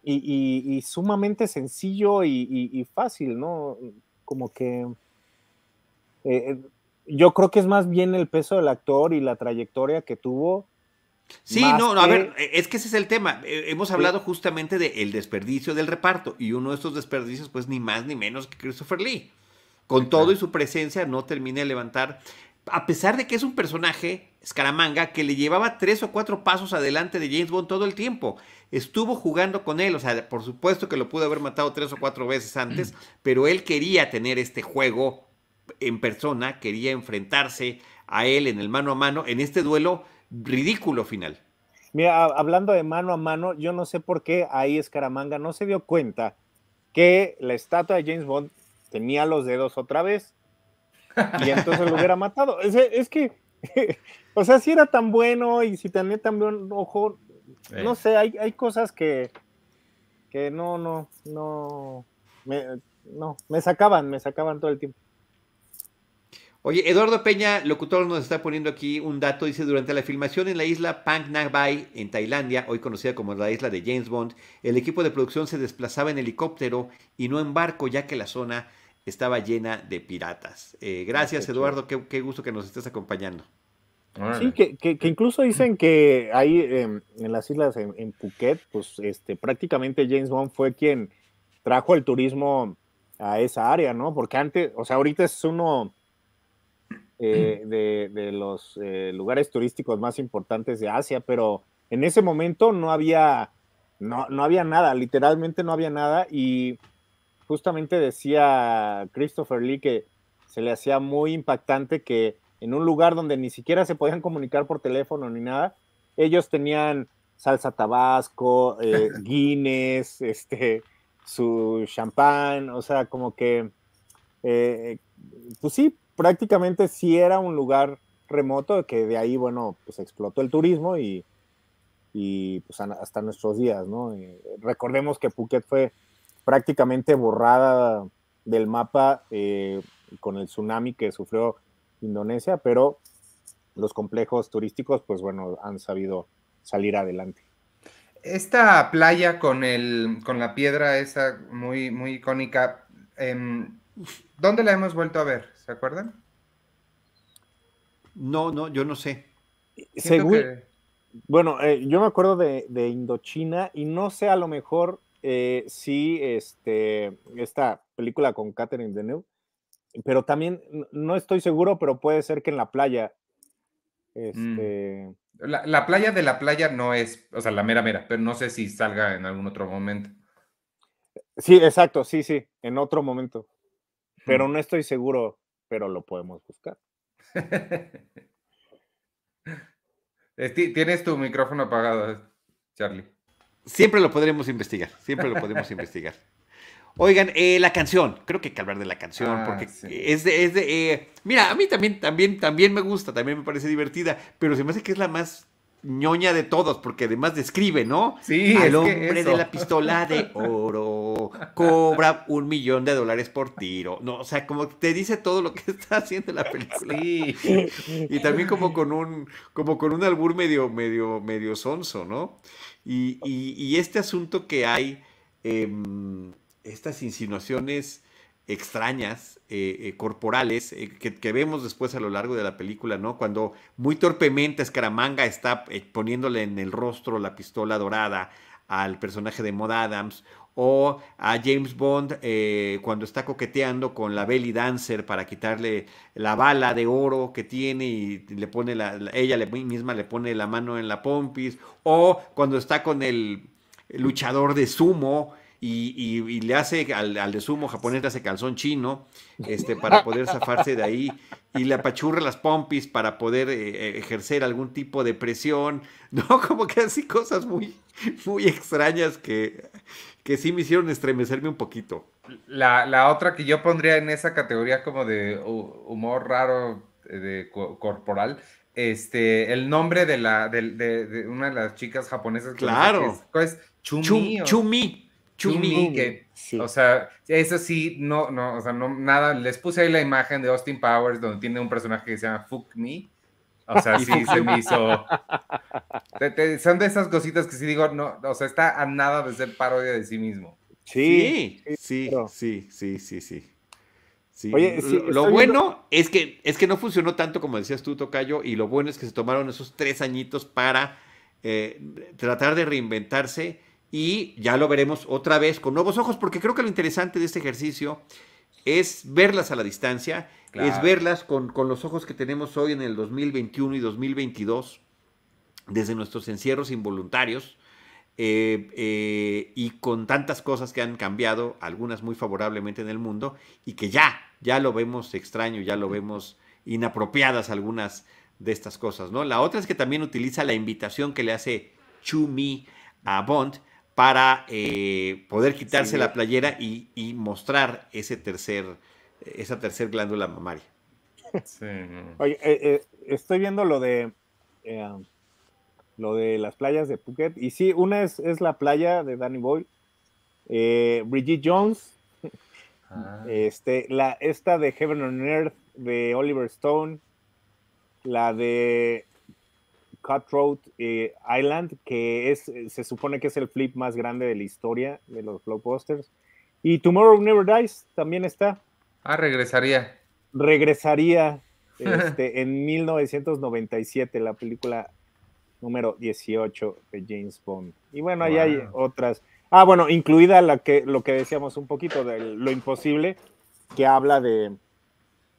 y, sumamente sencillo y, fácil, ¿no? Como que eh, yo creo que es más bien el peso del actor y la trayectoria que tuvo Sí, no, no, a ver, es que ese es el tema. E, hemos hablado justamente del desperdicio del reparto y uno de estos desperdicios, pues ni más ni menos que Christopher Lee. Con todo y su presencia no termina de levantar, a pesar de que es un personaje, Scaramanga, que le llevaba tres o cuatro pasos adelante de James Bond todo el tiempo. Estuvo jugando con él, o sea, por supuesto que lo pudo haber matado tres o cuatro veces antes, [CLEARS THROAT] pero él quería tener este juego en persona, quería enfrentarse a él en el mano a mano, en este duelo ridículo final. Mira, hablando de mano a mano, yo no sé por qué ahí Escaramanga no se dio cuenta que la estatua de James Bond tenía los dedos otra vez y [LAUGHS] entonces lo hubiera matado. Es, que, [LAUGHS] o sea, si era tan bueno y si tenía tan buen ojo, no sé, hay, hay cosas que, que no, no, no, no, me sacaban, me sacaban todo el tiempo. Oye, Eduardo Peña, locutor, nos está poniendo aquí un dato. Dice, durante la filmación en la isla Pang Nang Bai, en Tailandia, hoy conocida como la isla de James Bond, el equipo de producción se desplazaba en helicóptero y no en barco, ya que la zona estaba llena de piratas. Eh, gracias, Eduardo. Qué, gusto que nos estés acompañando. Sí, que, incluso dicen que ahí em, en las islas, en, Phuket, pues este, prácticamente James Bond fue quien trajo el turismo a esa área, ¿no? Porque antes, o sea, ahorita es uno eh, de, los eh, lugares turísticos más importantes de Asia, pero en ese momento no había, no, no había nada, literalmente no había nada y justamente decía Christopher Lee que se le hacía muy impactante que en un lugar donde ni siquiera se podían comunicar por teléfono ni nada, ellos tenían salsa tabasco, eh, [LAUGHS] Guinness, este, su champán, o sea, como que, pues sí, prácticamente sí era un lugar remoto, que de ahí, bueno, pues explotó el turismo y, pues hasta nuestros días, ¿no? recordemos que Phuket fue prácticamente borrada del mapa eh, con el tsunami que sufrió Indonesia, pero los complejos turísticos, pues bueno, han sabido salir adelante. Esta playa con, el, con la piedra esa muy, muy icónica, em, ¿dónde la hemos vuelto a ver? ¿Se acuerdan? No, no, yo no sé. Bueno, eh, yo me acuerdo de, Indochina y no sé a lo mejor eh, si este, esta película con Catherine Deneuve, pero también no estoy seguro, pero puede ser que en la playa. Este... Mm. La, playa de la playa no es, o sea, la mera mera, pero no sé si salga en algún otro momento. Sí, exacto, sí, sí, en otro momento. Pero no estoy seguro pero lo podemos buscar. Tienes tu micrófono apagado, Charlie. Siempre lo podremos investigar, siempre lo podemos investigar. Oigan, eh, la canción, creo que hay que hablar de la canción, ah, porque es de, es de eh, mira, a mí también, también, también me gusta, también me parece divertida, pero se me hace que es la más ñoña de todos, porque además describe, ¿no? Sí, Al hombre de la pistola de oro cobra un millón de dólares por tiro. No, o sea, como te dice todo lo que [LAUGHS] está haciendo la película. Sí. Y también como con un, como con un albur medio, medio, medio sonso, ¿no? Y, este asunto que hay, em, estas insinuaciones extrañas, eh, eh, corporales, eh, que, vemos después a lo largo de la película, ¿no? Cuando muy torpemente Scaramanga está poniéndole en el rostro la pistola dorada al personaje de Maud Adams, o a James Bond cuando está coqueteando con la belly dancer para quitarle la bala de oro que tiene y le pone la, ella misma le pone la mano en la pompis, o cuando está con el luchador de sumo y, le hace al, de sumo japonés, le hace calzón chino este, [LAUGHS] para poder zafarse de ahí y le apachurra las pompis para poder eh, eh, ejercer algún tipo de presión, [LAUGHS] ¿no? Como que así cosas muy, muy extrañas que, que sí me hicieron estremecerme un poquito. La, otra que yo pondría en esa categoría como de humor raro eh, de, corporal, este, el nombre de la de, una de las chicas japonesas. Claro. es, Chumi. Chumi. Chumi, que, o sea, eso sí, no, no, o sea, no, nada, les puse ahí la imagen de Austin Powers donde tiene un personaje que se llama Fuck Me, o sea, [LAUGHS] sí se me hizo, son de esas cositas que sí digo, no, o sea, está a nada de ser parodia de sí mismo. Sí, sí, sí, sí, sí, sí. sí. Oye, lo, bueno es, que, es que no funcionó tanto como decías tú, Tocayo, y lo bueno es que se tomaron esos tres añitos para eh, tratar de reinventarse y ya lo veremos otra vez con nuevos ojos, porque creo que lo interesante de este ejercicio es verlas a la distancia, es verlas con, los ojos que tenemos hoy en el 2021 y 2022, desde nuestros encierros involuntarios, eh, eh, y con tantas cosas que han cambiado, algunas muy favorablemente en el mundo, y que ya, ya lo vemos extraño, ya lo vemos inapropiadas algunas de estas cosas, ¿no? La otra es que también utiliza la invitación que le hace Chumi a Bond, para eh, poder quitarse la playera y, mostrar ese tercer, esa tercer glándula mamaria. Oye, eh, eh, estoy viendo lo de lo de las playas de Phuket. Y sí, una es, es la playa de Danny Boy. Bridget Jones. Ah. Este, la, esta de Heaven on Earth de Oliver Stone. La de Cutthroat eh, Island, que es, se supone que es el flip más grande de la historia de los blockbusters. Y Tomorrow Never Dies también está. Ah, regresaría. Regresaría [LAUGHS] este, en 1997, la película número 18 de James Bond. Y bueno, ahí hay otras. Ah, bueno, incluida la que, lo que decíamos un poquito de lo imposible, que habla de,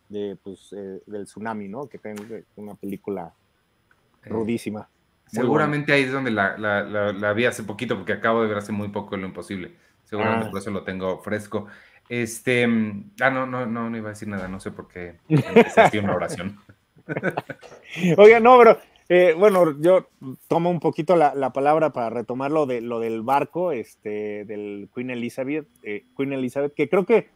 de pues, eh, del tsunami, ¿no? Que tengo una película eh, rudísima. Seguramente ahí es donde la, vi hace poquito, porque acabo de ver hace muy poco Lo Imposible. Seguramente ah. por eso lo tengo fresco. Este, mm, ah, no, no, no, no iba a decir nada, no sé por qué empecé una oración. [LAUGHS] Oiga, no, pero eh, bueno, yo tomo un poquito la, palabra para retomar lo, de, lo del barco, este, del Queen Elizabeth, eh, Queen Elizabeth, que creo que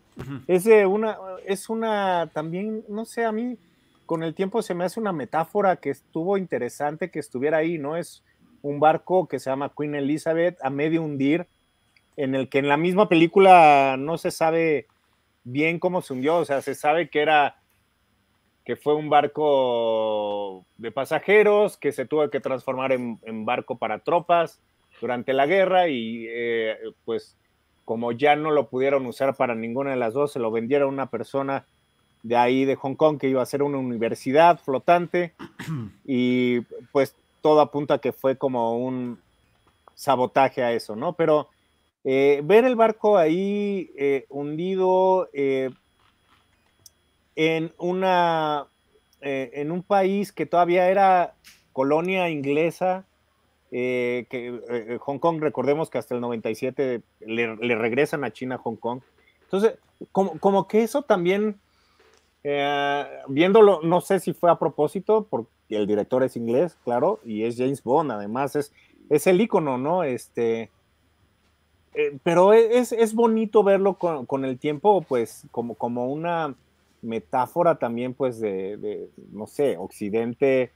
es una, es una, también, no sé, a mí con el tiempo se me hace una metáfora que estuvo interesante que estuviera ahí, ¿no? Es un barco que se llama Queen Elizabeth a medio hundir, en el que en la misma película no se sabe bien cómo se hundió, o sea, se sabe que era que fue un barco de pasajeros que se tuvo que transformar en, barco para tropas durante la guerra y eh, pues como ya no lo pudieron usar para ninguna de las dos, se lo vendieron a una persona de ahí de Hong Kong que iba a ser una universidad flotante [CLEARS THROAT] y pues todo apunta que fue como un sabotaje a eso, ¿no? Pero eh, ver el barco ahí eh, hundido eh, en una en un país que todavía era colonia inglesa, que Hong Kong, recordemos que hasta el 97 le, regresan a China Hong Kong. Entonces, como, como que eso también eh, viéndolo, no sé si fue a propósito, porque el director es inglés, claro, y es James Bond, además es, es el icono, ¿no? Este, eh, pero es, es, bonito verlo con, el tiempo, pues, como, como una metáfora también, pues, de, no sé, Occidente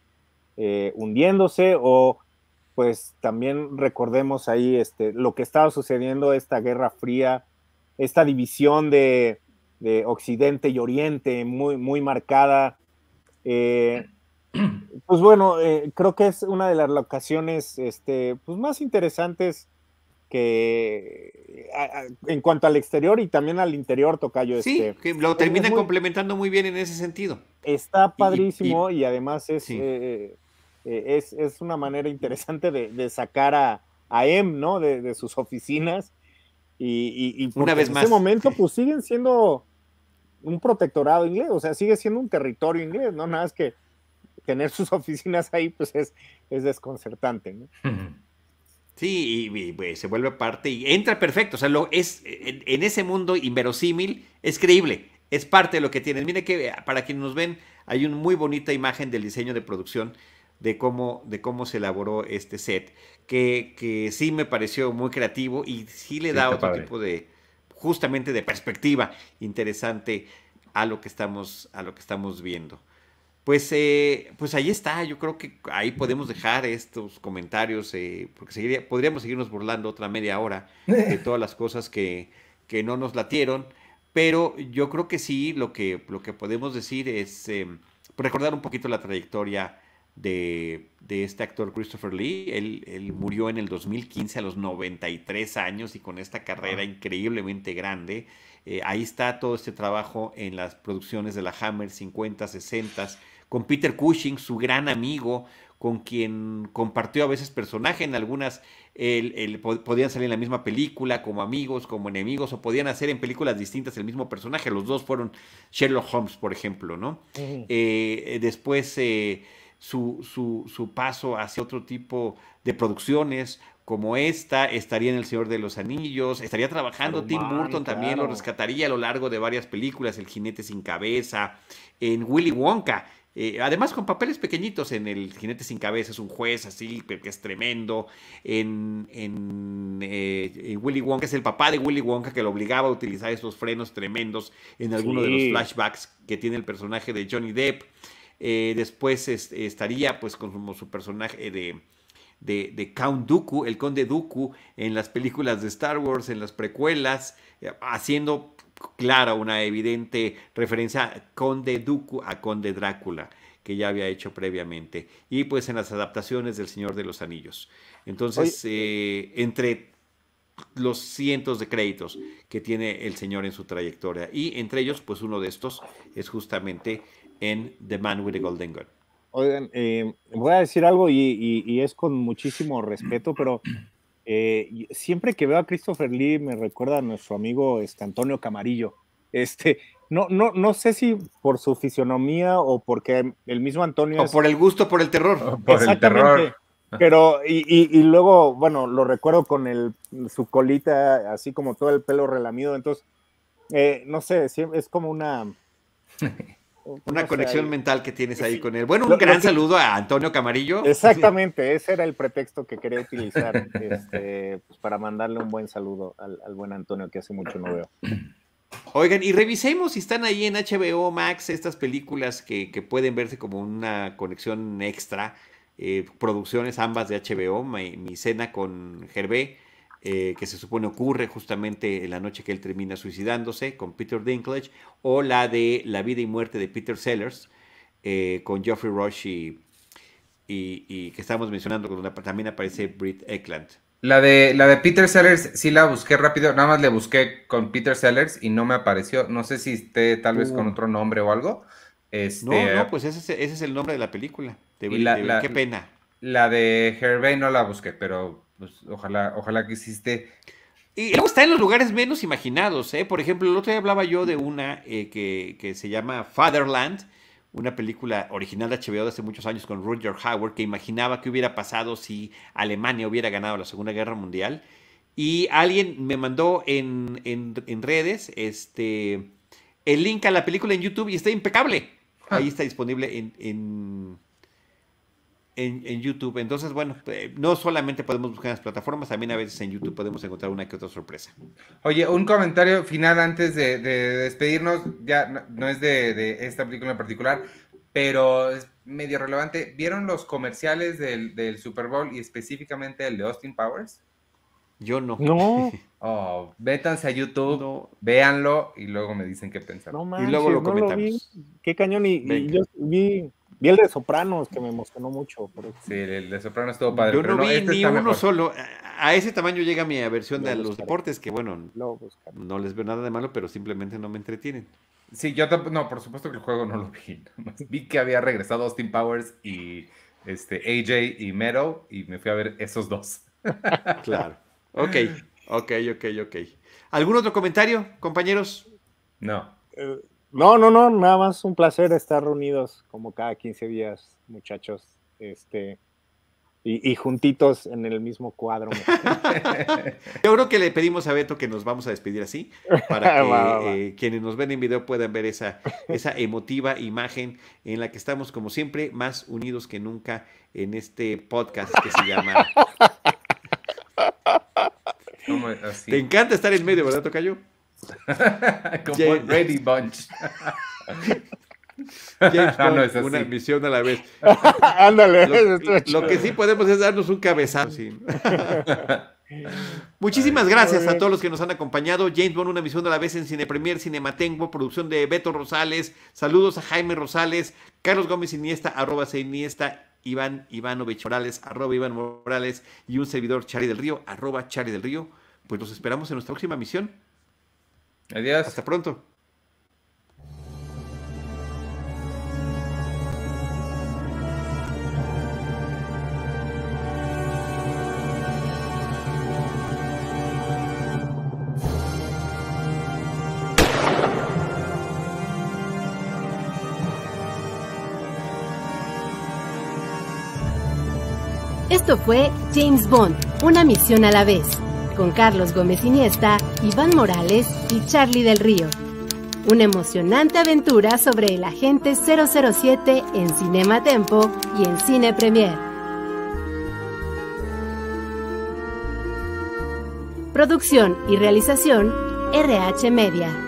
eh, hundiéndose, o pues también recordemos ahí este, lo que estaba sucediendo, esta guerra fría, esta división de, de Occidente y Oriente muy, muy marcada. Eh, [CLEARS THROAT] pues bueno, eh, creo que es una de las locaciones este, pues más interesantes que en cuanto al exterior y también al interior, Tocayo. Sí, este, que lo terminan complementando muy bien en ese sentido. Está padrísimo y, además es, eh, es, es, una manera interesante de, sacar a, a M, ¿no? De, sus oficinas. Y, y, una vez en ese momento, pues siguen siendo un protectorado inglés, o sea, sigue siendo un territorio inglés, ¿no? Nada más que tener sus [LAUGHS] oficinas ahí, pues es, es desconcertante, ¿no? Sí, y, pues, se vuelve parte y entra perfecto. O sea, lo, es, en, ese mundo inverosímil es creíble. Es parte de lo que tienes. Mire que para quienes nos ven, hay una muy bonita imagen del diseño de producción de cómo, de cómo se elaboró este set, que, que sí me pareció muy creativo y sí le da otro tipo de, justamente de perspectiva interesante a lo que estamos, a lo que estamos viendo. Pues, eh, pues ahí está, yo creo que ahí podemos dejar estos comentarios, eh, porque seguiría, podríamos seguirnos burlando otra media hora de [LAUGHS] todas las cosas que, que, no nos latieron, pero yo creo que sí, lo que, lo que podemos decir es eh, recordar un poquito la trayectoria de, este actor Christopher Lee. Él, murió en el 2015 a los 93 años y con esta carrera increíblemente grande. Eh, ahí está todo este trabajo en las producciones de la Hammer 50, 60, con Peter Cushing, su gran amigo, con quien compartió a veces personaje en algunas, podían salir en la misma película como amigos, como enemigos, o podían hacer en películas distintas el mismo personaje. Los dos fueron Sherlock Holmes, por ejemplo, ¿no? Eh, después eh, su, su, paso hacia otro tipo de producciones como esta, estaría en El Señor de los Anillos, estaría trabajando Tim Burton también, lo rescataría a lo largo de varias películas, El jinete sin cabeza, en Willy Wonka, eh, además con papeles pequeñitos en El jinete sin cabeza, es un juez así, que es tremendo, en, en, eh, Willy Wonka, es el papá de Willy Wonka que lo obligaba a utilizar esos frenos tremendos en alguno de los flashbacks que tiene el personaje de Johnny Depp. Eh, después estaría pues como su personaje de, de, Count Dooku, el conde Dooku, en las películas de Star Wars, en las precuelas, eh, haciendo clara una evidente referencia a conde Dooku a conde Drácula que ya había hecho previamente, y pues en las adaptaciones del Señor de los Anillos. Entonces, eh, entre los cientos de créditos que tiene el señor en su trayectoria, y entre ellos, pues uno de estos es justamente en The Man with the Golden Gun. Oigan, eh, voy a decir algo y, es con muchísimo respeto, pero eh, siempre que veo a Christopher Lee me recuerda a nuestro amigo este, Antonio Camarillo. Este, no, no, no sé si por su fisionomía o porque el mismo Antonio. O por el gusto por el terror. por el terror. Pero, y, luego, bueno, lo recuerdo con el, su colita, así como todo el pelo relamido. Entonces, eh, no sé, es como una. Una conexión mental que tienes ahí con él. Bueno, un gran saludo a Antonio Camarillo. [LAUGHS] Exactamente, ese era el pretexto que quería utilizar [LAUGHS] este, pues, para mandarle un buen saludo al, buen Antonio, que hace mucho no veo. Oigan, y revisemos si están ahí en HBO Max estas películas que, pueden verse como una conexión extra. Eh, producciones ambas de HBO, mi, cena con Gervé eh, que se supone ocurre justamente en la noche que él termina suicidándose con Peter Dinklage, o la de La vida y muerte de Peter Sellers eh, con Geoffrey Rush y, y, que estamos mencionando, donde también aparece Britt Eklund. La de, la de Peter Sellers sí la busqué rápido, nada más le busqué con Peter Sellers y no me apareció. No sé si esté tal vez con uh. otro nombre o algo. Este, no, no, pues ese, es el nombre de la película. qué pena. La de Hervey no la busqué, pero pues ojalá, ojalá que existe. Y luego está en los lugares menos imaginados, ¿eh? Por ejemplo, el otro día hablaba yo de una eh, que, se llama Fatherland, una película original de HBO de hace muchos años con Roger Howard, que imaginaba qué hubiera pasado si Alemania hubiera ganado la Segunda Guerra Mundial. Y alguien me mandó en, redes este, el link a la película en YouTube y está impecable. Ahí ah. está disponible en en, YouTube. Entonces, bueno, eh, no solamente podemos buscar en las plataformas, también a veces en YouTube podemos encontrar una que otra sorpresa. Oye, un comentario final antes de, despedirnos, ya no, es de, esta película en particular, pero es medio relevante. ¿Vieron los comerciales del, Super Bowl y específicamente el de Austin Powers? Yo no. No. [LAUGHS] Oh, vétanse a YouTube, véanlo y luego me dicen qué pensar. y luego lo comentamos. qué cañón. y, yo vi Vi el de Sopranos, que me emocionó mucho. Sí, el de Sopranos estuvo padre. Yo no, vi este ni uno solo. A ese tamaño llega mi versión de los deportes, que bueno, no les veo nada de malo, pero simplemente no me entretienen. Sí, yo no, por supuesto que el juego no lo vi. [LAUGHS] Vi que había regresado Austin Powers y este, AJ y Meadow y me fui a ver esos dos. [LAUGHS] Claro. Ok, [LAUGHS] ok, ok, ok. ¿Algún otro comentario, compañeros? No. Eh, no, no, no, nada más un placer estar reunidos como cada 15 días, muchachos. Este, y, y juntitos en el mismo cuadro. [LAUGHS] [LAUGHS] Yo creo que le pedimos a Beto que nos vamos a despedir así, para [LAUGHS] que Va, va. eh, quienes nos ven en video puedan ver esa, esa emotiva imagen en la que estamos, como siempre, más unidos que nunca en este podcast que se llama. Así. Te encanta estar en medio, ¿verdad, Tocayo? [LAUGHS] Como James- Brady Bunch. [LAUGHS] James [LAUGHS] no, Bond, es así. una misión a la vez. Ándale, Lo, que sí podemos es darnos un cabezazo. sí. Muchísimas gracias a todos los que nos han acompañado. James Bond, una misión a la vez en Cine Premier, Cinematengo, producción de Beto Rosales. Saludos a Jaime Rosales, Carlos Gómez Iniesta, arroba C Iniesta, Iván Ivanovich Morales, arroba Iván Morales y un servidor Charlie del Río, arroba Charlie del Río. Pues los esperamos en nuestra próxima misión. Adiós. Hasta pronto. Esto fue James Bond, una misión a la vez, con Carlos Gómez Iniesta, Iván Morales y Charlie del Río. Una emocionante aventura sobre el agente 007 en Cinema Tempo y en Cine Premier. Producción y realización RH Media.